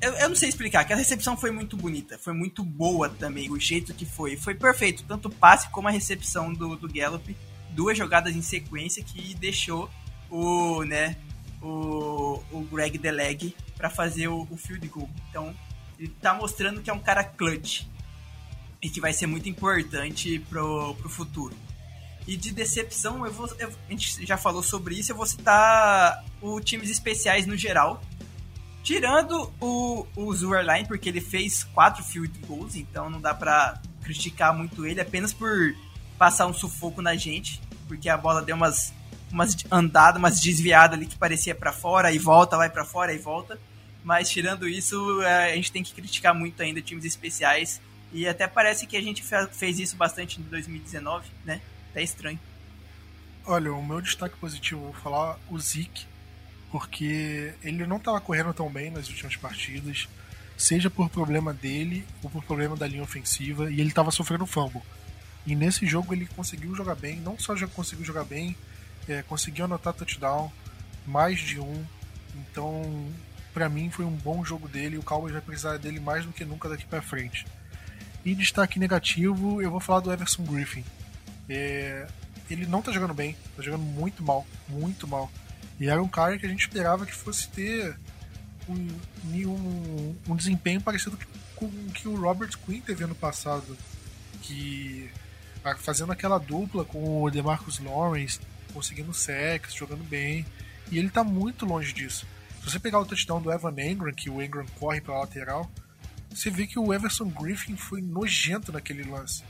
Eu, eu, não sei explicar, que a recepção foi muito bonita, foi muito boa também, o jeito que foi. Foi perfeito, tanto o passe como a recepção do, do Gallup, duas jogadas em sequência que deixou o, né, o, o Greg Deleg para fazer o, o field goal. Então, ele tá mostrando que é um cara clutch e que vai ser muito importante pro, pro futuro. E de decepção, eu vou, eu, a gente já falou sobre isso, eu vou citar os times especiais no geral. Tirando o, o Zurline, porque ele fez quatro field goals, então não dá pra criticar muito ele, apenas por passar um sufoco na gente, porque a bola deu umas, umas andadas, umas desviadas ali que parecia para fora, e volta, vai para fora e volta. Mas tirando isso, é, a gente tem que criticar muito ainda times especiais. E até parece que a gente fez isso bastante em 2019, né? até estranho. Olha, o meu destaque positivo, vou falar o Zeke, porque ele não estava correndo tão bem nas últimas partidas, seja por problema dele ou por problema da linha ofensiva, e ele estava sofrendo fumble. E nesse jogo ele conseguiu jogar bem, não só já conseguiu jogar bem, é, conseguiu anotar touchdown, mais de um. Então, para mim foi um bom jogo dele o Cowboys vai precisar dele mais do que nunca daqui para frente. E destaque negativo, eu vou falar do Everson Griffin. É, ele não tá jogando bem, tá jogando muito mal, muito mal. E era um cara que a gente esperava que fosse ter um, um, um desempenho parecido com o que o Robert Quinn teve ano passado, que fazendo aquela dupla com o DeMarcus Lawrence, conseguindo sex, jogando bem, e ele tá muito longe disso. Se você pegar o touchdown do Evan Engram, que o Engram corre para lateral, você vê que o Everson Griffin foi nojento naquele lance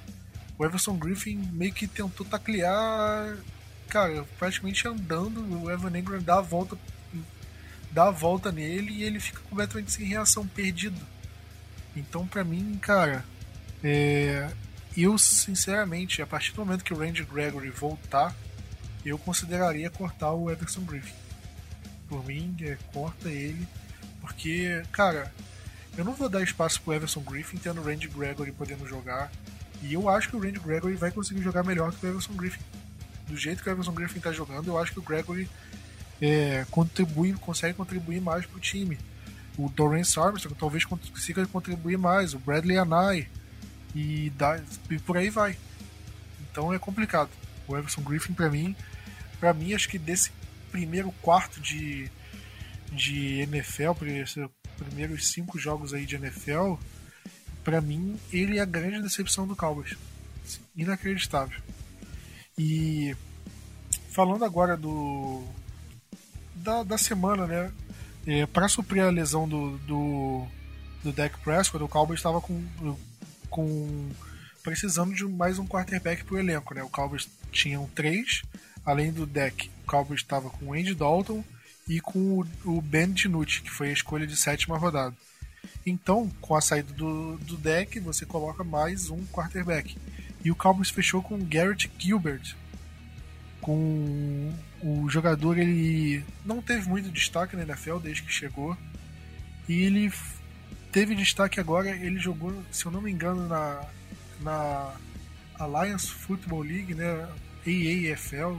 o Everson Griffin meio que tentou taclear, cara, praticamente andando, o Evan Engram dá a volta, dá a volta nele e ele fica completamente sem reação, perdido. Então, para mim, cara, é, eu sinceramente, a partir do momento que o Randy Gregory voltar, eu consideraria cortar o Everson Griffin. Por mim, é, corta ele, Porque, cara, eu não vou dar espaço pro Everson Griffin tendo o Randy Gregory podendo jogar. E eu acho que o Randy Gregory vai conseguir jogar melhor que o Everson Griffin. Do jeito que o Everson Griffin tá jogando, eu acho que o Gregory é, contribui, consegue contribuir mais pro time. O Dorrance Armstrong talvez consiga contribuir mais, o Bradley Anai e, dá, e por aí vai. Então é complicado. O Everson Griffin para mim, para mim acho que desse primeiro quarto de de NFL, primeiros cinco jogos aí de NFL, para mim ele é a grande decepção do Cowboys. Inacreditável. E falando agora do da, da semana, né? É, para suprir a lesão do, do, do Dak Prescott, o Cowboys estava com, com precisando de mais um quarterback para o elenco, né? O Cowboys tinham três, além do Dak, o Cowboys estava com o Andy Dalton e com o Ben DiNucci, que foi a escolha de sétima rodada. Então, com a saída do, do deck, você coloca mais um quarterback. E o Cowboys fechou com o Garrett Gilbert, com o jogador ele não teve muito destaque na NFL desde que chegou. E ele teve destaque agora ele jogou se eu não me engano na na Alliance Football League né AAFL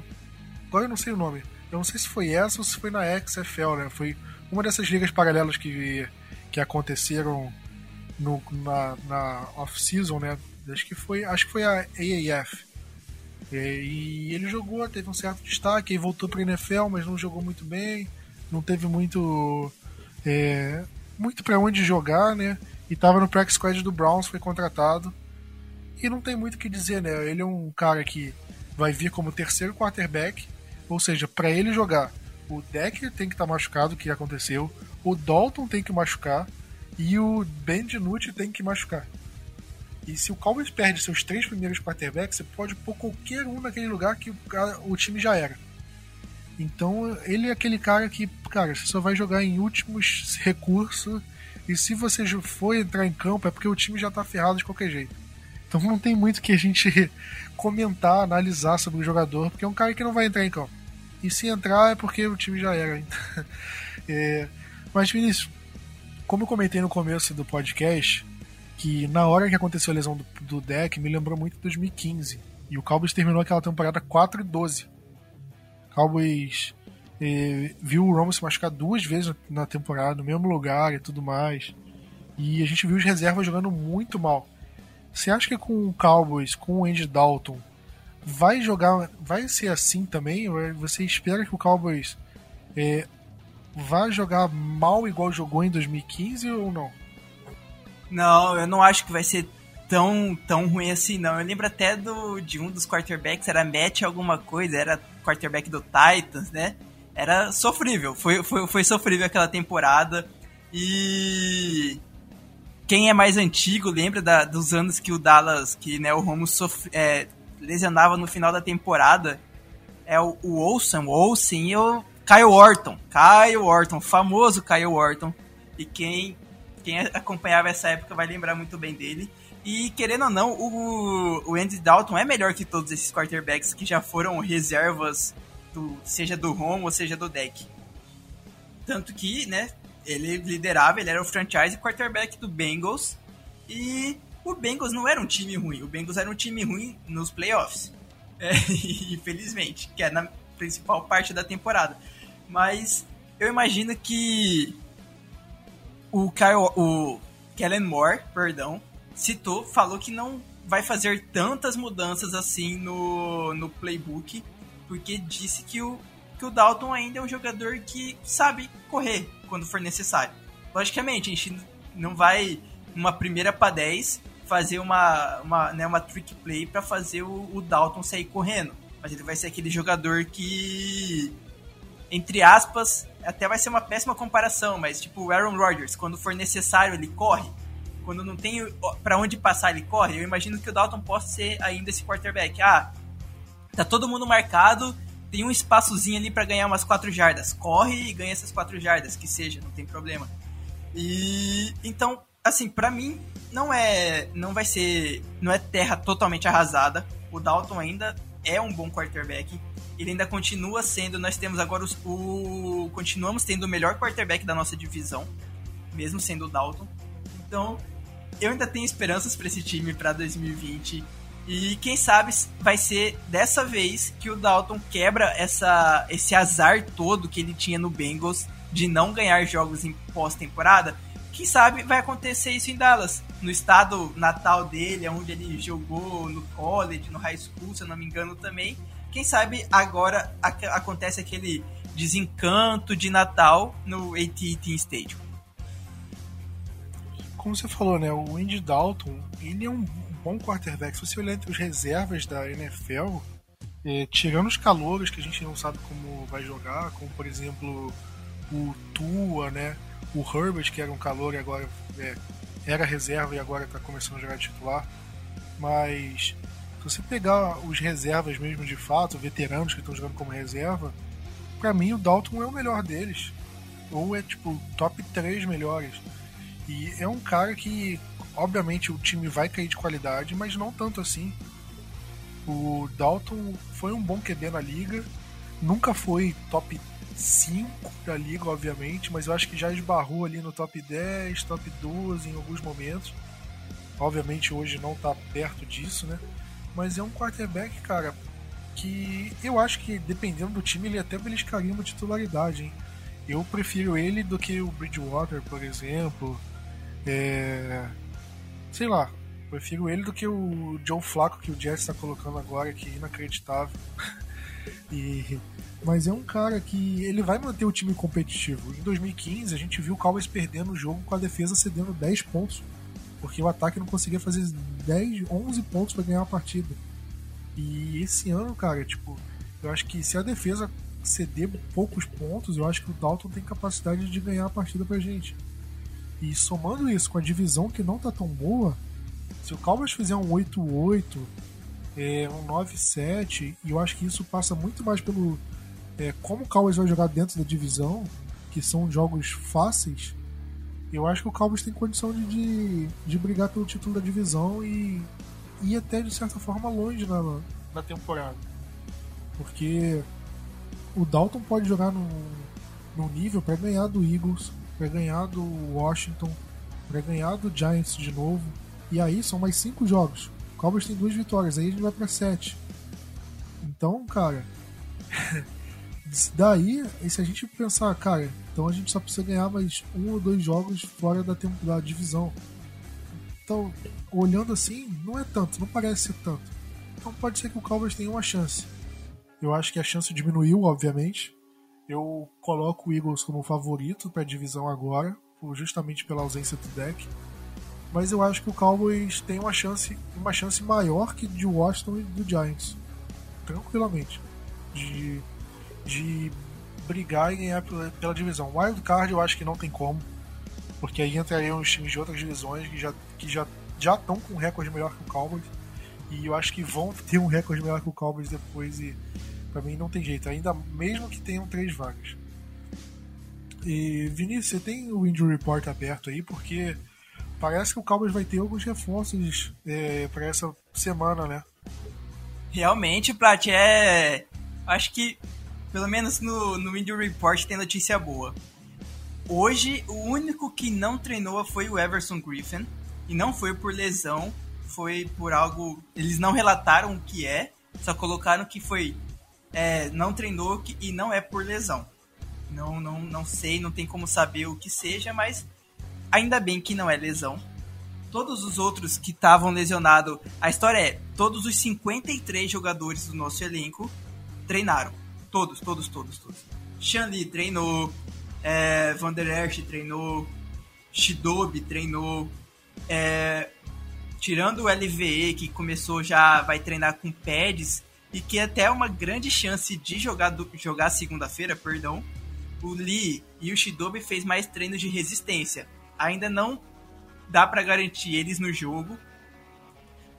agora eu não sei o nome. Eu não sei se foi essa ou se foi na XFL né. Foi uma dessas ligas paralelas que que aconteceram no, na, na off-season né acho que foi acho que foi a AAF é, e ele jogou, teve um certo destaque, aí voltou para NFL, mas não jogou muito bem, não teve muito é, muito para onde jogar, né? E estava no practice squad do Browns, foi contratado. E não tem muito o que dizer, né? Ele é um cara que vai vir como terceiro quarterback, ou seja, para ele jogar, o Decker tem que estar tá machucado, que aconteceu, o Dalton tem que machucar e o Ben DiNucci tem que machucar. E se o Cowboys perde seus três primeiros quarterbacks, você pode pôr qualquer um naquele lugar que o time já era. Então ele é aquele cara que, cara, você só vai jogar em últimos recursos. E se você for entrar em campo é porque o time já tá ferrado de qualquer jeito. Então não tem muito que a gente comentar, analisar sobre o jogador, porque é um cara que não vai entrar em campo. E se entrar é porque o time já era. é... Mas Vinícius, como eu comentei no começo do podcast, que na hora que aconteceu a lesão do, do deck me lembrou muito de 2015. E o Cowboys terminou aquela temporada 4 e 12. Cowboys eh, viu o Romo se machucar duas vezes na temporada, no mesmo lugar e tudo mais. E a gente viu os reservas jogando muito mal. Você acha que com o Cowboys, com o Andy Dalton, vai jogar, vai ser assim também? Você espera que o Cowboys eh, vá jogar mal igual jogou em 2015 ou não? Não, eu não acho que vai ser tão, tão ruim assim, não. Eu lembro até do, de um dos quarterbacks, era Matt alguma coisa, era quarterback do Titans, né? Era sofrível, foi, foi, foi sofrível aquela temporada. E quem é mais antigo lembra da, dos anos que o Dallas, que né, o Romo sofre, é, lesionava no final da temporada. É o, o Olsen, o Olsen e o Kyle Orton. Kyle Orton, famoso Kyle Orton. E quem quem acompanhava essa época vai lembrar muito bem dele. E querendo ou não, o, o Andy Dalton é melhor que todos esses quarterbacks que já foram reservas, do, seja do home ou seja do deck. Tanto que, né, ele liderava, ele era o franchise quarterback do Bengals. E o Bengals não era um time ruim, o Bengals era um time ruim nos playoffs. É, infelizmente, que é na principal parte da temporada. Mas eu imagino que o Kyle, o Kellen Moore, perdão, citou, falou que não vai fazer tantas mudanças assim no, no playbook, porque disse que o, que o Dalton ainda é um jogador que sabe correr quando for necessário. Logicamente, a gente não vai, numa primeira para 10, fazer uma, uma, né, uma trick play para fazer o, o Dalton sair correndo. Mas ele vai ser aquele jogador que, entre aspas, até vai ser uma péssima comparação, mas tipo o Aaron Rodgers, quando for necessário ele corre, quando não tem para onde passar ele corre. Eu imagino que o Dalton possa ser ainda esse quarterback. Ah, tá todo mundo marcado, tem um espaçozinho ali para ganhar umas quatro jardas. Corre e ganha essas quatro jardas, que seja, não tem problema. E então, assim, para mim não é não vai ser não é terra totalmente arrasada. O Dalton ainda é um bom quarterback ele ainda continua sendo. Nós temos agora os, o. Continuamos tendo o melhor quarterback da nossa divisão. mesmo sendo o Dalton. Então, eu ainda tenho esperanças para esse time para 2020. E quem sabe vai ser dessa vez que o Dalton quebra essa, esse azar todo que ele tinha no Bengals de não ganhar jogos em pós-temporada. Quem sabe vai acontecer isso em Dallas, no estado natal dele, onde ele jogou no college, no high school, se eu não me engano também. Quem sabe agora acontece aquele desencanto de Natal no AT&T Stadium. Como você falou, né, o Andy Dalton, ele é um bom quarterback. Se você olhar entre os reservas da NFL, é, tirando os calouros que a gente não sabe como vai jogar, como por exemplo o Tua, né, o Herbert, que era um calor e agora é, era reserva e agora está começando a jogar titular. Mas se você pegar os reservas mesmo de fato, veteranos que estão jogando como reserva, para mim o Dalton é o melhor deles. Ou é tipo top 3 melhores. E é um cara que, obviamente, o time vai cair de qualidade, mas não tanto assim. O Dalton foi um bom QB na liga, nunca foi top 5 da liga, obviamente, mas eu acho que já esbarrou ali no top 10, top 12 em alguns momentos. Obviamente hoje não tá perto disso, né? Mas é um quarterback, cara, que eu acho que dependendo do time ele até beliscaria uma titularidade, hein? Eu prefiro ele do que o Bridgewater, por exemplo. É... Sei lá, prefiro ele do que o Joe Flacco que o Jets está colocando agora, que é inacreditável. e... Mas é um cara que ele vai manter o time competitivo. Em 2015, a gente viu o Cowboys perdendo o jogo com a defesa cedendo 10 pontos. Porque o ataque não conseguia fazer 10, 11 pontos para ganhar a partida. E esse ano, cara, tipo, eu acho que se a defesa ceder poucos pontos, eu acho que o Dalton tem capacidade de ganhar a partida pra gente. E somando isso com a divisão que não tá tão boa, se o Cowboys fizer um 8-8, é, um 9-7, e eu acho que isso passa muito mais pelo é, como o Cowboys vai jogar dentro da divisão, que são jogos fáceis, eu acho que o Cowboys tem condição de, de, de brigar pelo título da divisão e ir até de certa forma longe na, na temporada. Porque o Dalton pode jogar num, num nível para ganhar do Eagles, para ganhar do Washington, para ganhar do Giants de novo. E aí são mais cinco jogos. O Cowboys tem duas vitórias, aí gente vai para sete. Então, cara, daí, se a gente pensar, cara, então a gente só precisa ganhar mais um ou dois jogos fora da, da divisão. Então, olhando assim, não é tanto, não parece ser tanto. Então pode ser que o Cowboys tenha uma chance. Eu acho que a chance diminuiu, obviamente. Eu coloco o Eagles como favorito para a divisão agora, justamente pela ausência do deck. Mas eu acho que o Cowboys tem uma chance, uma chance maior que de Washington e do Giants. Tranquilamente. De, de brigar e ganhar pela, pela divisão. Wild Card eu acho que não tem como. Porque aí entrariam os times de outras divisões que já que já já estão com um recorde melhor que o Cowboys. E eu acho que vão ter um recorde melhor que o Cowboys depois. E para mim não tem jeito, ainda mesmo que tenham três vagas. E Vinícius, você tem o injury report aberto aí, porque parece que o Cowboys vai ter alguns reforços é, para essa semana, né? Realmente, Plat, é. Acho que, pelo menos no, no injury report, tem notícia boa. Hoje, o único que não treinou foi o Everson Griffin. E não foi por lesão, foi por algo. Eles não relataram o que é, só colocaram que foi. É, não treinou e não é por lesão. Não, não, não sei, não tem como saber o que seja, mas ainda bem que não é lesão. Todos os outros que estavam lesionados, a história é: todos os 53 jogadores do nosso elenco treinaram. Todos, todos, todos, todos. Shanli treinou, é, Van der treinou, Shidobi treinou, é, tirando o LVE, que começou já, vai treinar com pads, e que é até uma grande chance de jogar, jogar segunda-feira, perdão, o Lee e o Shidobi fez mais treinos de resistência. Ainda não dá para garantir eles no jogo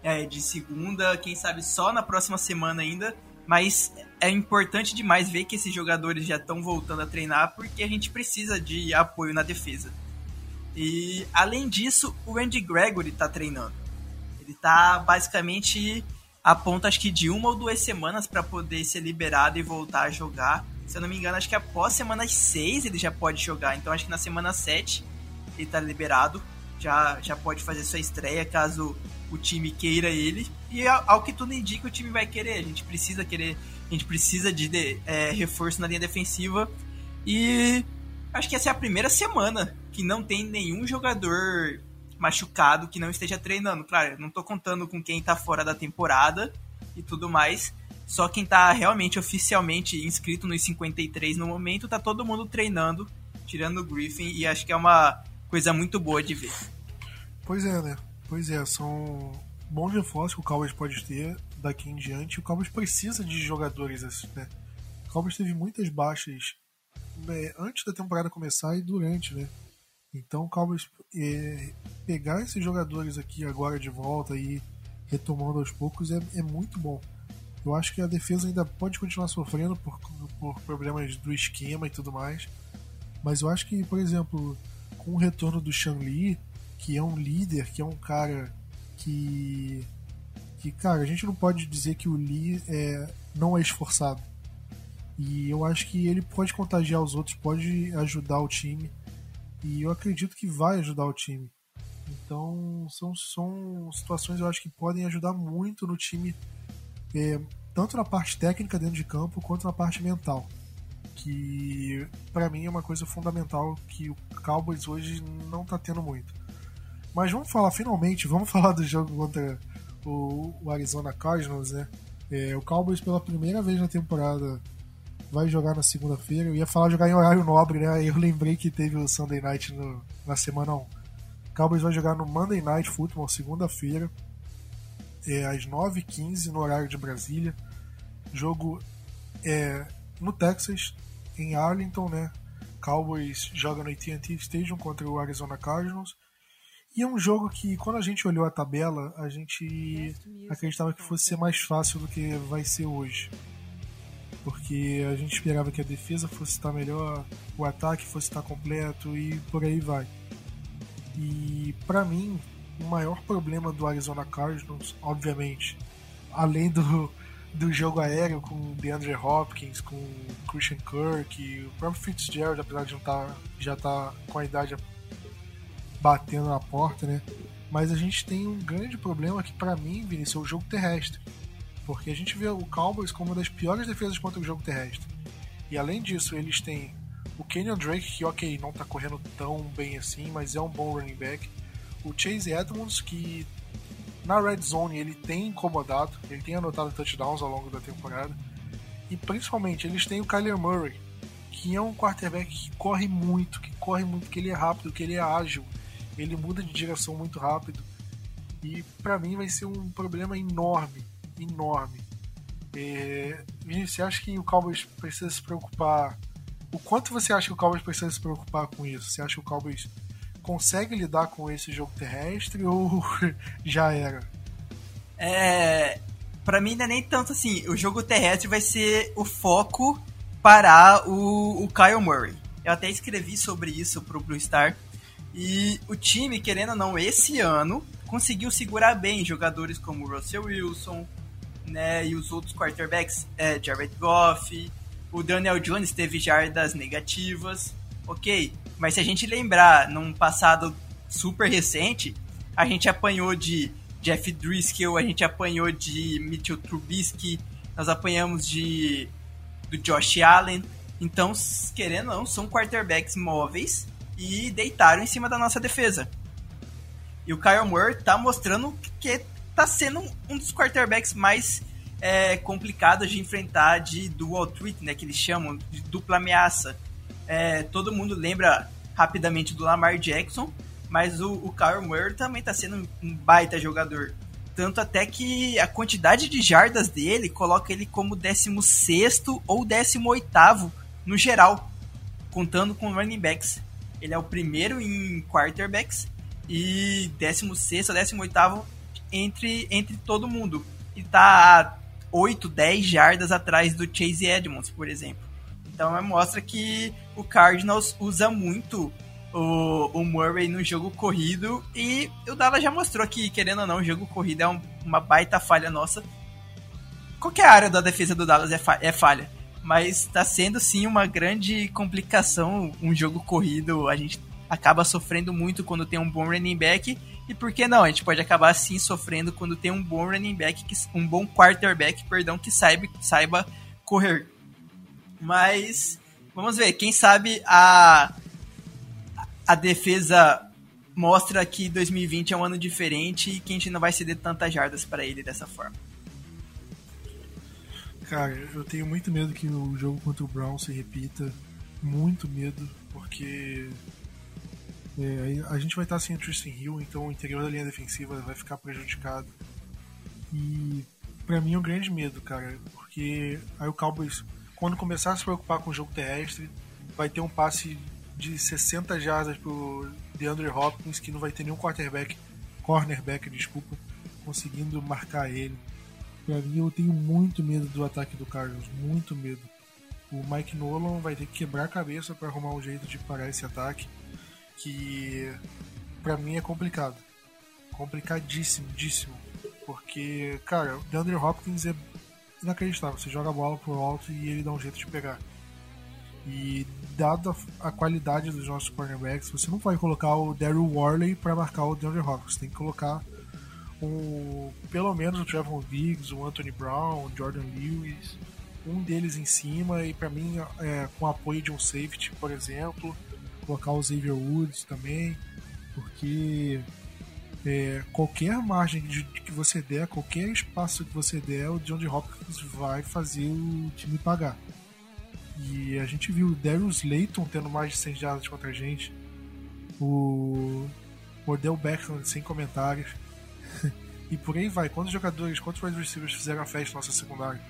é, de segunda, quem sabe só na próxima semana ainda, mas é importante demais ver que esses jogadores já estão voltando a treinar porque a gente precisa de apoio na defesa. E além disso, o Andy Gregory tá treinando. Ele tá basicamente a ponto acho que de uma ou duas semanas para poder ser liberado e voltar a jogar. Se eu não me engano, acho que após semana 6 ele já pode jogar. Então acho que na semana 7 ele tá liberado. Já, já pode fazer sua estreia caso o time queira ele. E ao que tudo indica, o time vai querer. A gente precisa querer. A gente precisa de, de é, reforço na linha defensiva. E acho que essa é a primeira semana que não tem nenhum jogador machucado que não esteja treinando. Claro, não tô contando com quem tá fora da temporada e tudo mais. Só quem tá realmente oficialmente inscrito nos 53 no momento, tá todo mundo treinando, tirando o Griffin, e acho que é uma coisa muito boa de ver. Pois é, né? Pois é, são bons reforços que o Cowboys pode ter daqui em diante. O Cowboys precisa de jogadores assim, né? O Cowboys teve muitas baixas né, antes da temporada começar e durante, né? Então o Cowboys é, pegar esses jogadores aqui agora de volta e retomando aos poucos é, é muito bom. Eu acho que a defesa ainda pode continuar sofrendo por, por problemas do esquema e tudo mais. Mas eu acho que, por exemplo, com o retorno do Shan Li, que é um líder, que é um cara que. que, cara, a gente não pode dizer que o Lee é, não é esforçado. E eu acho que ele pode contagiar os outros, pode ajudar o time. E eu acredito que vai ajudar o time. Então são, são situações eu acho que podem ajudar muito no time é, tanto na parte técnica dentro de campo quanto na parte mental. Que para mim é uma coisa fundamental que o Cowboys hoje não tá tendo muito. Mas vamos falar, finalmente, vamos falar do jogo contra o, o Arizona Cardinals, né? É, o Cowboys pela primeira vez na temporada vai jogar na segunda-feira. Eu ia falar jogar em horário nobre, né? Eu lembrei que teve o Sunday Night no, na semana 1. O Cowboys vai jogar no Monday Night Football, segunda-feira é, às 9h15 no horário de Brasília. Jogo é, no Texas, em Arlington, né? Cowboys joga no AT&T Stadium contra o Arizona Cardinals. E é um jogo que, quando a gente olhou a tabela, a gente acreditava que fosse ser mais fácil do que vai ser hoje. Porque a gente esperava que a defesa fosse estar melhor, o ataque fosse estar completo e por aí vai. E para mim, o maior problema do Arizona Cardinals, obviamente, além do, do jogo aéreo com DeAndre Hopkins, com Christian Kirk, o próprio Fitzgerald, apesar de não tá, já estar tá com a idade batendo na porta, né? Mas a gente tem um grande problema que, para mim, Vinícius, é o jogo terrestre. Porque a gente vê o Cowboys como uma das piores defesas contra o jogo terrestre. E além disso, eles têm o Kenyon Drake, que, ok, não tá correndo tão bem assim, mas é um bom running back o Chase Edmonds, que na red zone ele tem incomodado, ele tem anotado touchdowns ao longo da temporada. E principalmente eles têm o Kyler Murray, que é um quarterback que corre muito, que corre muito, que ele é rápido, que ele é ágil, ele muda de direção muito rápido. E para mim vai ser um problema enorme, enorme. É... Você acha que o Cowboys precisa se preocupar? O quanto você acha que o Cowboys precisa se preocupar com isso? Você acha que o Cowboys consegue lidar com esse jogo terrestre ou já era? É. Pra mim, não é nem tanto assim. O jogo terrestre vai ser o foco para o, o Kyle Murray. Eu até escrevi sobre isso pro Blue Star. E o time, querendo ou não, esse ano conseguiu segurar bem jogadores como Russell Wilson, né, e os outros quarterbacks, é, Jared Goff, o Daniel Jones teve jardas negativas, ok, mas se a gente lembrar, num passado super recente, a gente apanhou de Jeff Driscoll, a gente apanhou de Mitchell Trubisky, nós apanhamos de do Josh Allen. Então, querendo ou não, são quarterbacks móveis e deitaram em cima da nossa defesa. E o Kyle Moore tá mostrando que tá sendo um dos quarterbacks mais é, complicados de enfrentar de dual threat, né, que eles chamam de dupla ameaça é, todo mundo lembra rapidamente do Lamar Jackson, mas o, o Kyle Murray também está sendo um baita jogador. Tanto até que a quantidade de jardas dele coloca ele como 16 ou 18 no geral, contando com running backs. Ele é o primeiro em quarterbacks e 16 ou 18 entre, entre todo mundo. E tá 8, 10 jardas atrás do Chase Edmonds, por exemplo. Então mostra que o Cardinals usa muito o, o Murray no jogo corrido e o Dallas já mostrou que, querendo ou não, o jogo corrido é um, uma baita falha nossa. Qualquer área da defesa do Dallas é, fa é falha, mas está sendo sim uma grande complicação um jogo corrido. A gente acaba sofrendo muito quando tem um bom running back. E por que não? A gente pode acabar sim sofrendo quando tem um bom running back, um bom quarterback, perdão, que saiba, saiba correr. Mas vamos ver, quem sabe a a defesa mostra que 2020 é um ano diferente e que a gente não vai ceder tantas jardas para ele dessa forma. Cara, eu tenho muito medo que o jogo contra o Brown se repita. Muito medo, porque é, a gente vai estar sem o Tristan Hill, então o interior da linha defensiva vai ficar prejudicado. E para mim é um grande medo, cara, porque aí o Cowboys, quando começar a se preocupar com o jogo terrestre, vai ter um passe de 60 jardas pro DeAndre Hopkins, que não vai ter nenhum quarterback, cornerback, desculpa, conseguindo marcar ele. Pra mim, eu tenho muito medo do ataque do Carlos, muito medo. O Mike Nolan vai ter que quebrar a cabeça para arrumar um jeito de parar esse ataque, que para mim é complicado. Complicadíssimo, díssimo. Porque, cara, o DeAndre Hopkins é inacreditável. Você joga a bola pro alto e ele dá um jeito de pegar. E dada a qualidade dos nossos cornerbacks, você não vai colocar o Daryl Worley para marcar o DeAndre Hopkins. Tem que colocar um, pelo menos o Trevor Diggs, o Anthony Brown, o Jordan Lewis, um deles em cima e para mim é, com apoio de um safety, por exemplo, colocar o Xavier Woods também, porque é, qualquer margem de, de, que você der, qualquer espaço que você der, o DeAndre Hopkins vai fazer o time pagar. E a gente viu o Darius Layton tendo mais de 100 jardas contra a gente. O Odell Beckham sem comentários. e por aí vai. Quantos jogadores, quantos wide receivers fizeram a festa na nossa secundária?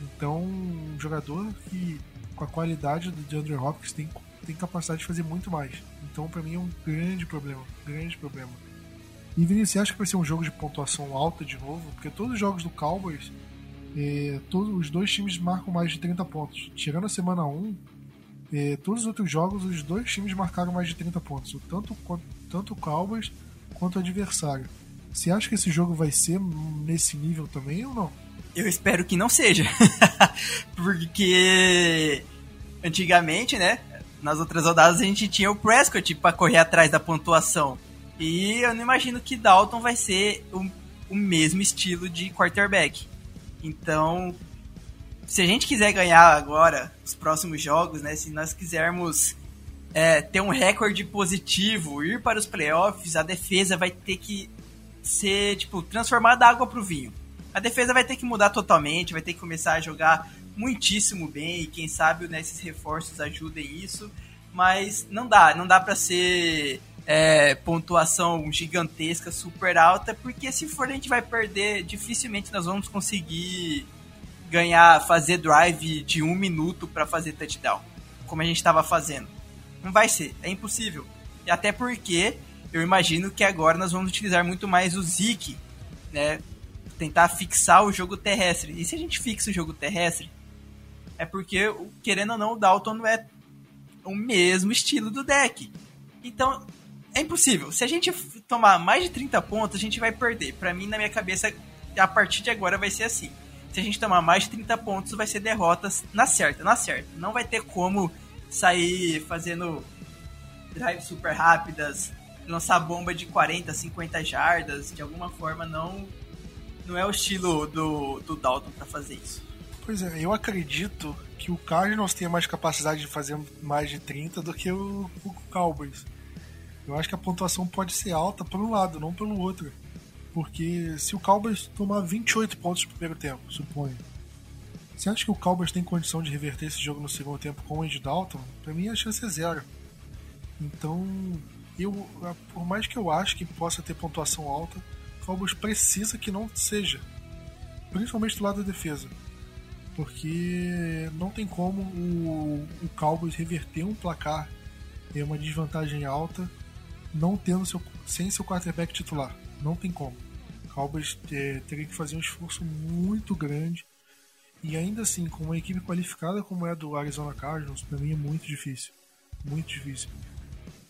Então, um jogador que, com a qualidade do DeAndre Hopkins, tem, tem capacidade de fazer muito mais. Então, para mim, é um grande problema. Grande problema. E Vinícius, você acha que vai ser um jogo de pontuação alta de novo? Porque todos os jogos do Cowboys é, todos, os dois times marcam mais de 30 pontos. Tirando a semana 1, é, todos os outros jogos, os dois times marcaram mais de 30 pontos. Tanto, tanto o Cowboys quanto o adversário. Você acha que esse jogo vai ser nesse nível também ou não? Eu espero que não seja. Porque antigamente, né? Nas outras rodadas a gente tinha o Prescott para correr atrás da pontuação. E eu não imagino que Dalton vai ser o, o mesmo estilo de quarterback. Então, se a gente quiser ganhar agora os próximos jogos, né? Se nós quisermos é, ter um recorde positivo, ir para os playoffs, a defesa vai ter que ser, tipo, transformar da água para o vinho. A defesa vai ter que mudar totalmente, vai ter que começar a jogar muitíssimo bem e quem sabe né, esses reforços ajudem isso. Mas não dá, não dá para ser é, pontuação gigantesca, super alta, porque se for a gente vai perder, dificilmente nós vamos conseguir ganhar, fazer drive de um minuto para fazer touchdown, como a gente estava fazendo. Não vai ser, é impossível. E até porque eu imagino que agora nós vamos utilizar muito mais o Zeke, né? Tentar fixar o jogo terrestre. E se a gente fixa o jogo terrestre, é porque, querendo ou não, o Dalton é o mesmo estilo do deck. Então, é impossível. Se a gente tomar mais de 30 pontos, a gente vai perder. Para mim, na minha cabeça, a partir de agora vai ser assim. Se a gente tomar mais de 30 pontos, vai ser derrotas na certa, na certa. Não vai ter como sair fazendo drives super rápidas, lançar bomba de 40, 50 jardas, de alguma forma não não é o estilo do, do Dalton para fazer isso. Pois é, eu acredito que o Cardinals tenha mais capacidade de fazer mais de 30 do que o, o Cowboys. Eu acho que a pontuação pode ser alta por um lado, não pelo outro. Porque se o Cowboys tomar 28 pontos no primeiro tempo, suponho. Você acha que o Cowboys tem condição de reverter esse jogo no segundo tempo com o Andy Dalton? Pra mim a chance é zero. Então, eu, por mais que eu acho que possa ter pontuação alta, Cowboys precisa que não seja. Principalmente do lado da defesa. Porque não tem como o, o Cowboys reverter um placar em uma desvantagem alta não tendo seu, sem seu quarterback titular. Não tem como. O Cowboys é, teria que fazer um esforço muito grande. E ainda assim, com uma equipe qualificada como é a do Arizona Cardinals, para mim é muito difícil. Muito difícil.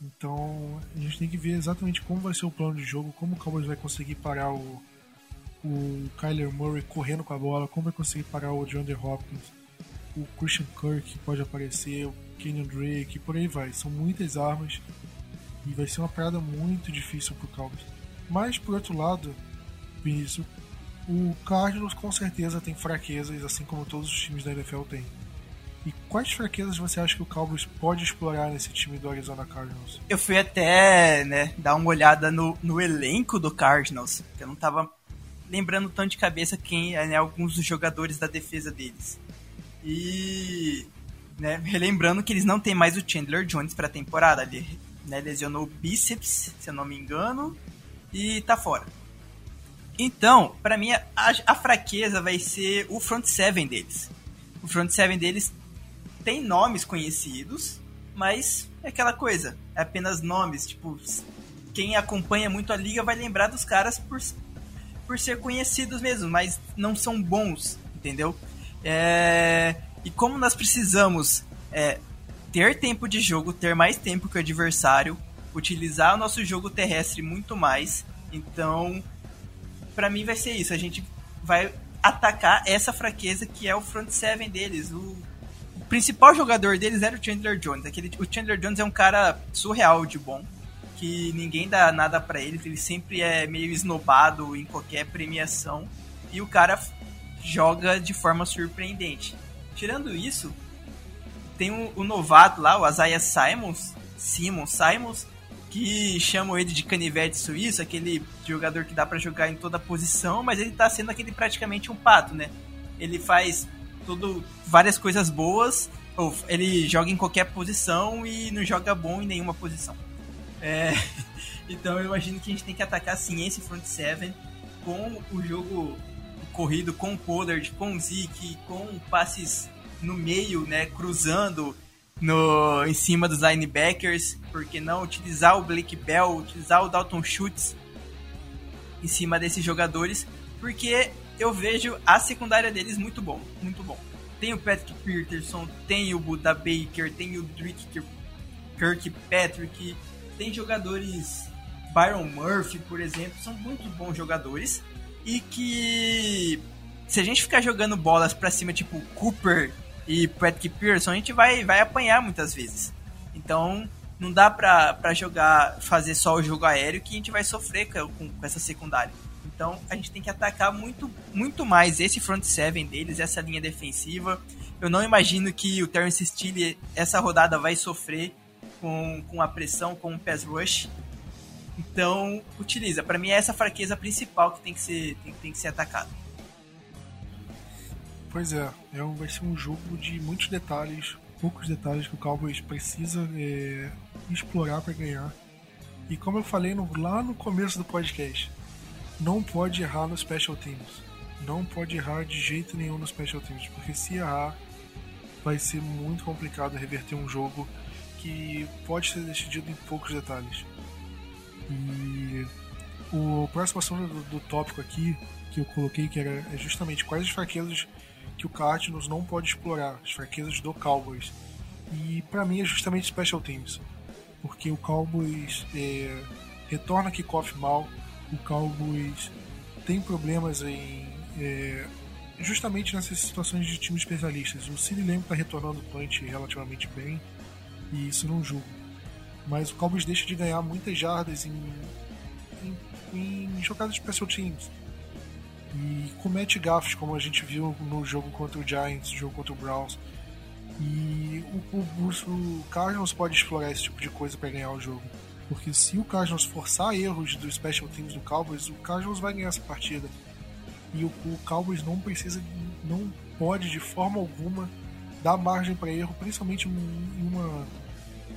Então a gente tem que ver exatamente como vai ser o plano de jogo, como o Cowboys vai conseguir parar o, o Kyler Murray correndo com a bola, como vai conseguir parar o DeAndre Hopkins, o Christian Kirk pode aparecer, o Kenyon Drake, por aí vai. São muitas armas E vai ser uma parada muito difícil pro Cowboys. Mas, por outro lado, o Cardinals com certeza tem fraquezas, assim como todos os times da NFL têm. E quais fraquezas você acha que o Cowboys pode explorar nesse time do Arizona Cardinals? Eu fui até né, dar uma olhada no, no elenco do Cardinals, que eu não tava lembrando tão de cabeça quem é né, alguns dos jogadores da defesa deles. E né, relembrando que eles não têm mais o Chandler Jones para a temporada. Ele né, lesionou o bíceps, se eu não me engano, e tá fora. Então, para mim, a, a, fraqueza vai ser o front seven deles. O front seven deles tem nomes conhecidos, mas é aquela coisa, é apenas nomes. Tipo, quem acompanha muito a liga vai lembrar dos caras por, por ser conhecidos mesmo, mas não são bons, entendeu? É, e como nós precisamos é, ter tempo de jogo, ter mais tempo que o adversário, utilizar o nosso jogo terrestre muito mais, então para mim vai ser isso. A gente vai atacar essa fraqueza que é o front seven deles. O, principal jogador deles era o Chandler Jones. Aquele, o Chandler Jones é um cara surreal de bom, que ninguém dá nada para ele, ele sempre é meio esnobado em qualquer premiação. E o cara joga de forma surpreendente. Tirando isso, tem o, o novato lá, o Isaiah Simons, Simon Simons, que chamam ele de canivete suíço, aquele jogador que dá para jogar em toda posição, mas ele tá sendo aquele praticamente um pato, né? Ele faz tudo várias coisas boas, ou ele joga em qualquer posição e não joga bom em nenhuma posição. É, então eu imagino que a gente tem que atacar sim esse front seven com o jogo corrido, com o Pollard, com o Zeke, com passes no meio, né, cruzando no, em cima dos linebackers, porque não utilizar o Blake Bell, utilizar o Dalton Schultz em cima desses jogadores, porque eu vejo a secundária deles muito bom, muito bom. Tem o Patrick Peterson, tem o Buda Baker, tem o Drake Kirkpatrick, tem jogadores Byron Murphy, por exemplo, são muito bons jogadores e que se a gente ficar jogando bolas para cima tipo Cooper e Patrick Pearson, a gente vai, vai apanhar muitas vezes. Então, não dá pra, pra jogar, fazer só o jogo aéreo que a gente vai sofrer com, com essa secundária. Então, a gente tem que atacar muito, muito mais esse front seven deles, essa linha defensiva. Eu não imagino que o Terence Steele, essa rodada, vai sofrer com, com a pressão, com o pass rush. Então, utiliza. Para mim, é essa fraqueza principal que tem que ser, tem, tem que ser atacada. Pois é, é um, vai ser um jogo de muitos detalhes, poucos detalhes que o Cowboys precisa é, explorar para ganhar. E como eu falei no, lá no começo do podcast, não pode errar no Special Teams. Não pode errar de jeito nenhum no Special Teams, porque se errar, vai ser muito complicado reverter um jogo que pode ser decidido em poucos detalhes. E o próximo assunto do, do tópico aqui que eu coloquei que era é justamente quais as fraquezas que o Cardinals não pode explorar, as fraquezas do Cowboys. E para mim é justamente Special Teams, porque o Cowboys é, retorna kickoff mal, o Cowboys tem problemas em é, justamente nessas situações de times especialistas. O Cine Lamb está retornando o punch relativamente bem e isso não julgo. Mas o Cowboys deixa de ganhar muitas jardas em, em, em jogadas de special teams e comete gafes, como a gente viu no jogo contra o Giants, no jogo contra o Browns. E o, o, o pode explorar esse tipo de coisa para ganhar o jogo. Porque se o Cardinals forçar erros do special teams do Cowboys, o Cardinals vai ganhar essa partida. E o, o Cowboys não precisa, não pode de forma alguma dar margem para erro, principalmente em, uma,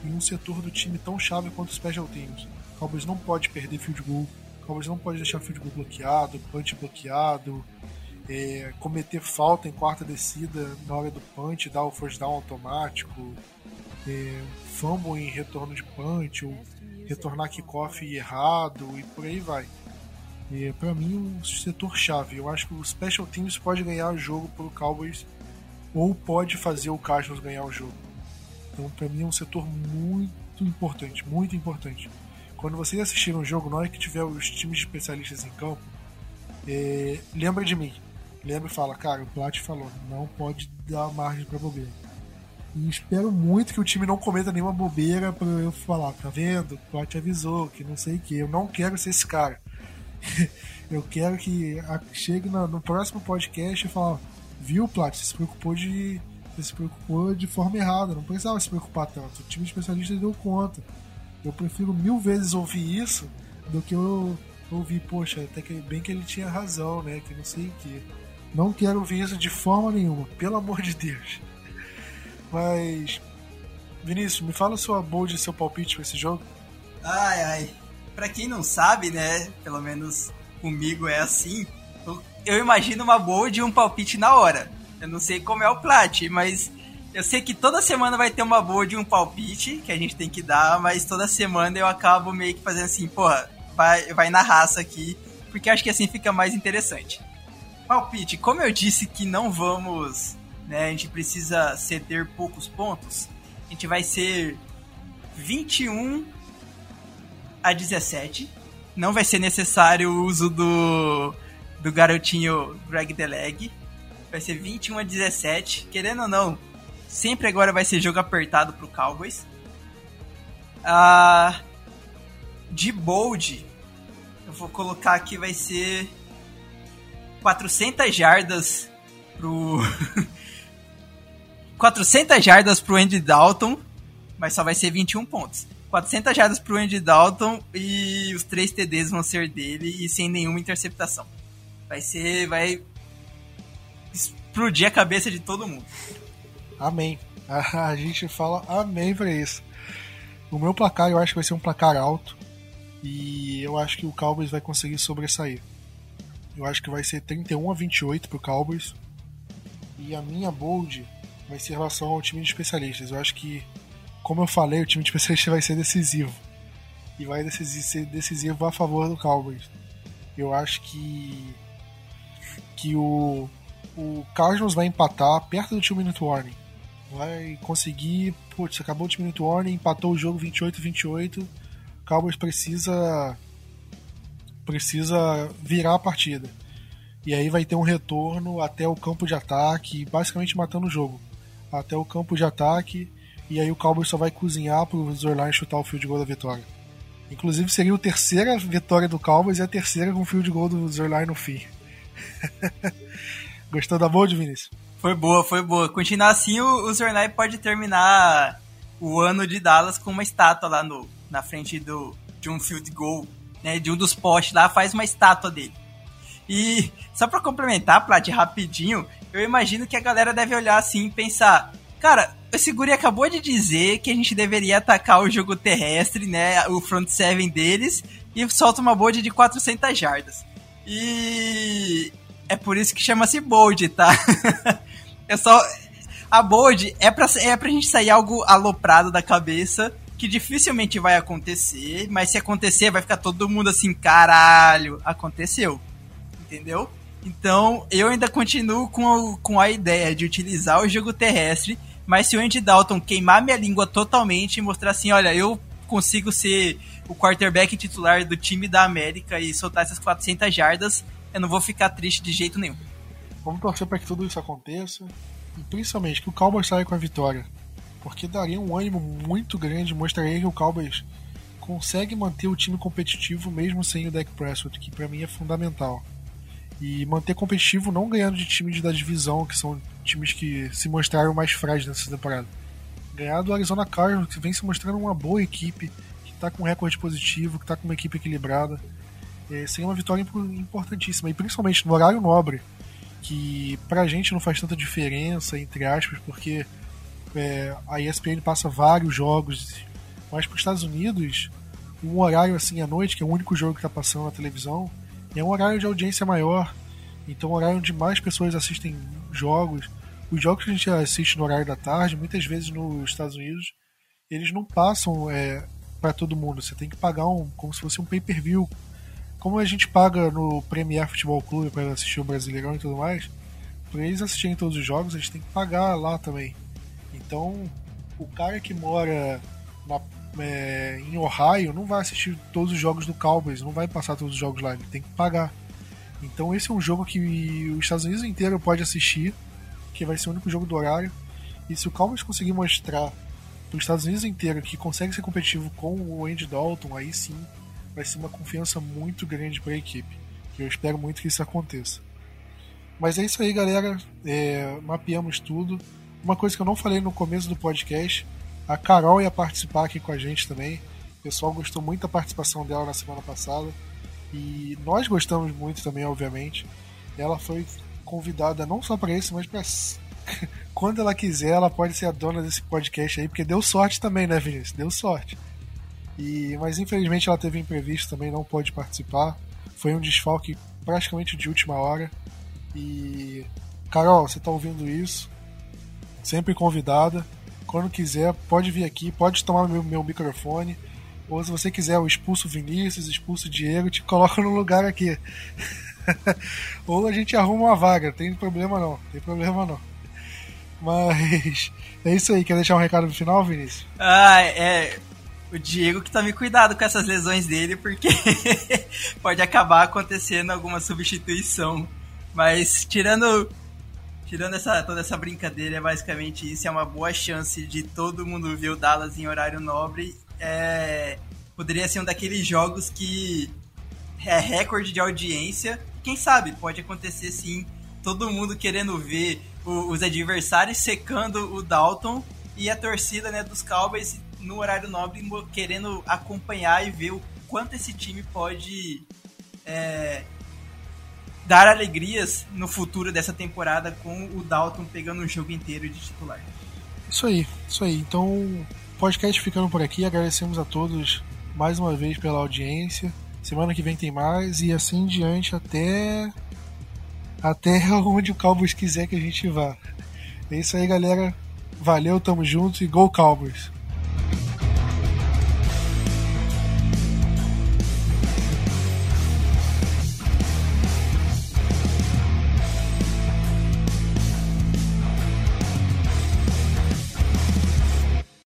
em um setor do time tão chave quanto o special teams. O Cowboys não pode perder field goal, Cowboys não pode deixar field goal bloqueado, punch bloqueado, é, cometer falta em quarta descida na hora do punch, dar o first down automático, é, fumble em retorno de punch, ou retornar kickoff errado e por aí vai. É, para mim, um setor chave. Eu acho que o Special Teams pode ganhar o jogo pelo Cowboys ou pode fazer o Cardinals ganhar o jogo. Então, para mim, é um setor muito importante, muito importante. Quando vocês assistirem um jogo, na hora que tiver os times de especialistas em campo, é, lembra de mim. Lembra e fala, cara, o Plat falou, não pode dar margem para problema. E espero muito que o time não cometa nenhuma bobeira pra eu falar, tá vendo? O Plat avisou que não sei o que. Eu não quero ser esse cara. eu quero que chegue no, próximo podcast e falar, viu, Plat, você se preocupou de. Você se preocupou de forma errada, não precisava se preocupar tanto. O time especialista deu conta. Eu prefiro mil vezes ouvir isso do que eu ouvir, poxa, até que bem que ele tinha razão, né? Que não sei o que. Não quero ouvir isso de forma nenhuma, pelo amor de Deus. Mas. Vinícius, me fala sua bold e seu palpite para esse jogo. Ai, ai. Pra quem não sabe, né? Pelo menos comigo é assim. Eu imagino uma bold e um palpite na hora. Eu não sei como é o plat, mas eu sei que toda semana vai ter uma boa de um palpite que a gente tem que dar, mas toda semana eu acabo meio que fazendo assim, porra, vai, vai na raça aqui, porque acho que assim fica mais interessante. Palpite, como eu disse que não vamos, né, a gente precisa ceder poucos pontos, a gente vai ser 21 a 17. Não vai ser necessário o uso do, do garotinho Greg Deleg. Vai ser 21 a 17. Querendo ou não, Sempre agora vai ser jogo apertado pro Cowboys. Ah, de bold, eu vou colocar aqui, vai ser 400 jardas pro... 400 jardas pro Andy Dalton, mas só vai ser 21 pontos. 400 jardas pro Andy Dalton e os três TDs vão ser dele e sem nenhuma interceptação. Vai ser, vai explodir a cabeça de todo mundo. Amém. A gente fala amém pra isso. O meu placar eu acho que vai ser um placar alto. E eu acho que o Cowboys vai conseguir sobressair. Eu acho que vai ser 31 a 28 pro Cowboys. E a minha bold vai ser em relação ao time de especialistas. Eu acho que, como eu falei, o time de especialistas vai ser decisivo. E vai ser decisivo a favor do Cowboys. Eu acho que que o o Cardinals vai empatar perto do 2 minute warning vai conseguir. Putz, acabou o time Minute Warning, empatou o jogo 28-28. Cowboys precisa. Precisa virar a partida. E aí vai ter um retorno até o campo de ataque, basicamente matando o jogo. Até o campo de ataque, e aí o Cowboys só vai cozinhar pro Zorline chutar o field goal da vitória. Inclusive seria a terceira vitória do Cowboys e a terceira com o field goal do Zorline no fim. Gostou da bold, Vinícius? Foi boa, foi boa. Continuar assim, o, o Zornai pode terminar o ano de Dallas com uma estátua lá no, na frente do, de um field goal, né? De um dos postes lá, faz uma estátua dele. E só pra complementar, Plat, rapidinho, eu imagino que a galera deve olhar assim e pensar: cara, esse guri acabou de dizer que a gente deveria atacar o jogo terrestre, né? O front seven deles, e solta uma bold de 400 jardas. E é por isso que chama-se bold, tá? É só. A bold é pra, é pra gente sair algo aloprado da cabeça que dificilmente vai acontecer, mas se acontecer, vai ficar todo mundo assim, caralho, aconteceu. Entendeu? Então, eu ainda continuo com, com a ideia de utilizar o jogo terrestre, mas se o Andy Dalton queimar minha língua totalmente e mostrar assim, olha, eu consigo ser o quarterback titular do time da América e soltar essas 400 jardas, eu não vou ficar triste de jeito nenhum. Vamos torcer para que tudo isso aconteça e principalmente que o Cowboys saia com a vitória, porque daria um ânimo muito grande, mostraria que o Cowboys consegue manter o time competitivo mesmo sem o Dak Prescott, que para mim é fundamental. E manter competitivo não ganhando de times da divisão, que são times que se mostraram mais frágeis nessa temporada. Ganhar do Arizona Cardinals, que vem se mostrando uma boa equipe, que está com um recorde positivo, que está com uma equipe equilibrada. É, seria uma vitória importantíssima, e principalmente no horário nobre, que pra gente não faz tanta diferença, entre aspas, porque é, a ESPN passa vários jogos, mas para os Estados Unidos, um horário assim à noite, que é o único jogo que está passando na televisão, é um horário de audiência maior, então é um horário onde mais pessoas assistem jogos. Os jogos que a gente assiste no horário da tarde, muitas vezes nos Estados Unidos, eles não passam é, para todo mundo. Você tem que pagar um, como se fosse um pay-per-view como a gente paga no Premier Futebol Clube para assistir o Brasileirão e tudo mais, para eles assistirem todos os jogos, eles têm que pagar lá também. Então, o cara que mora na, é, em Ohio não vai assistir todos os jogos do Cowboys, não vai passar todos os jogos lá, ele tem que pagar. Então, esse é um jogo que os Estados Unidos inteiro pode assistir, que vai ser o único jogo do horário. E se o Cowboys conseguir mostrar para os Estados Unidos inteiro que consegue ser competitivo com o Andy Dalton, aí sim vai ser uma confiança muito grande para a equipe. E eu espero muito que isso aconteça. Mas é isso aí, galera. É, mapeamos tudo. Uma coisa que eu não falei no começo do podcast, a Carol ia participar aqui com a gente também. O pessoal gostou muito da participação dela na semana passada. E nós gostamos muito também, obviamente. Ela foi convidada não só para isso, mas para quando ela quiser, ela pode ser a dona desse podcast aí, porque deu sorte também, né, Vinícius? Deu sorte. E mas infelizmente ela teve imprevisto também, não pôde participar. Foi um desfalque praticamente de última hora. E Carol, você tá ouvindo isso? Sempre convidada. Quando quiser, pode vir aqui, pode tomar meu, meu microfone. Ou se você quiser, eu expulso Vinícius, expulso Diego, te coloco no lugar aqui. Ou a gente arruma uma vaga, tem problema não, tem problema não. Mas é isso aí, quer deixar um recado no final, Vinícius? Ah, é. O Diego que tome cuidado com essas lesões dele, porque pode acabar acontecendo alguma substituição. Mas tirando tirando essa, toda essa brincadeira, é basicamente isso. É uma boa chance de todo mundo ver o Dallas em horário nobre. É, poderia ser um daqueles jogos que é recorde de audiência. Quem sabe pode acontecer sim. Todo mundo querendo ver o, os adversários secando o Dalton e a torcida né, dos Cowboys no horário nobre querendo acompanhar e ver o quanto esse time pode é, dar alegrias no futuro dessa temporada com o Dalton pegando um jogo inteiro de titular. Isso aí, isso aí. Então, podcast ficando por aqui. Agradecemos a todos mais uma vez pela audiência. Semana que vem tem mais e assim diante até até onde o Cowboys quiser que a gente vá. É isso aí, galera. Valeu, tamo junto e Go Cowboys!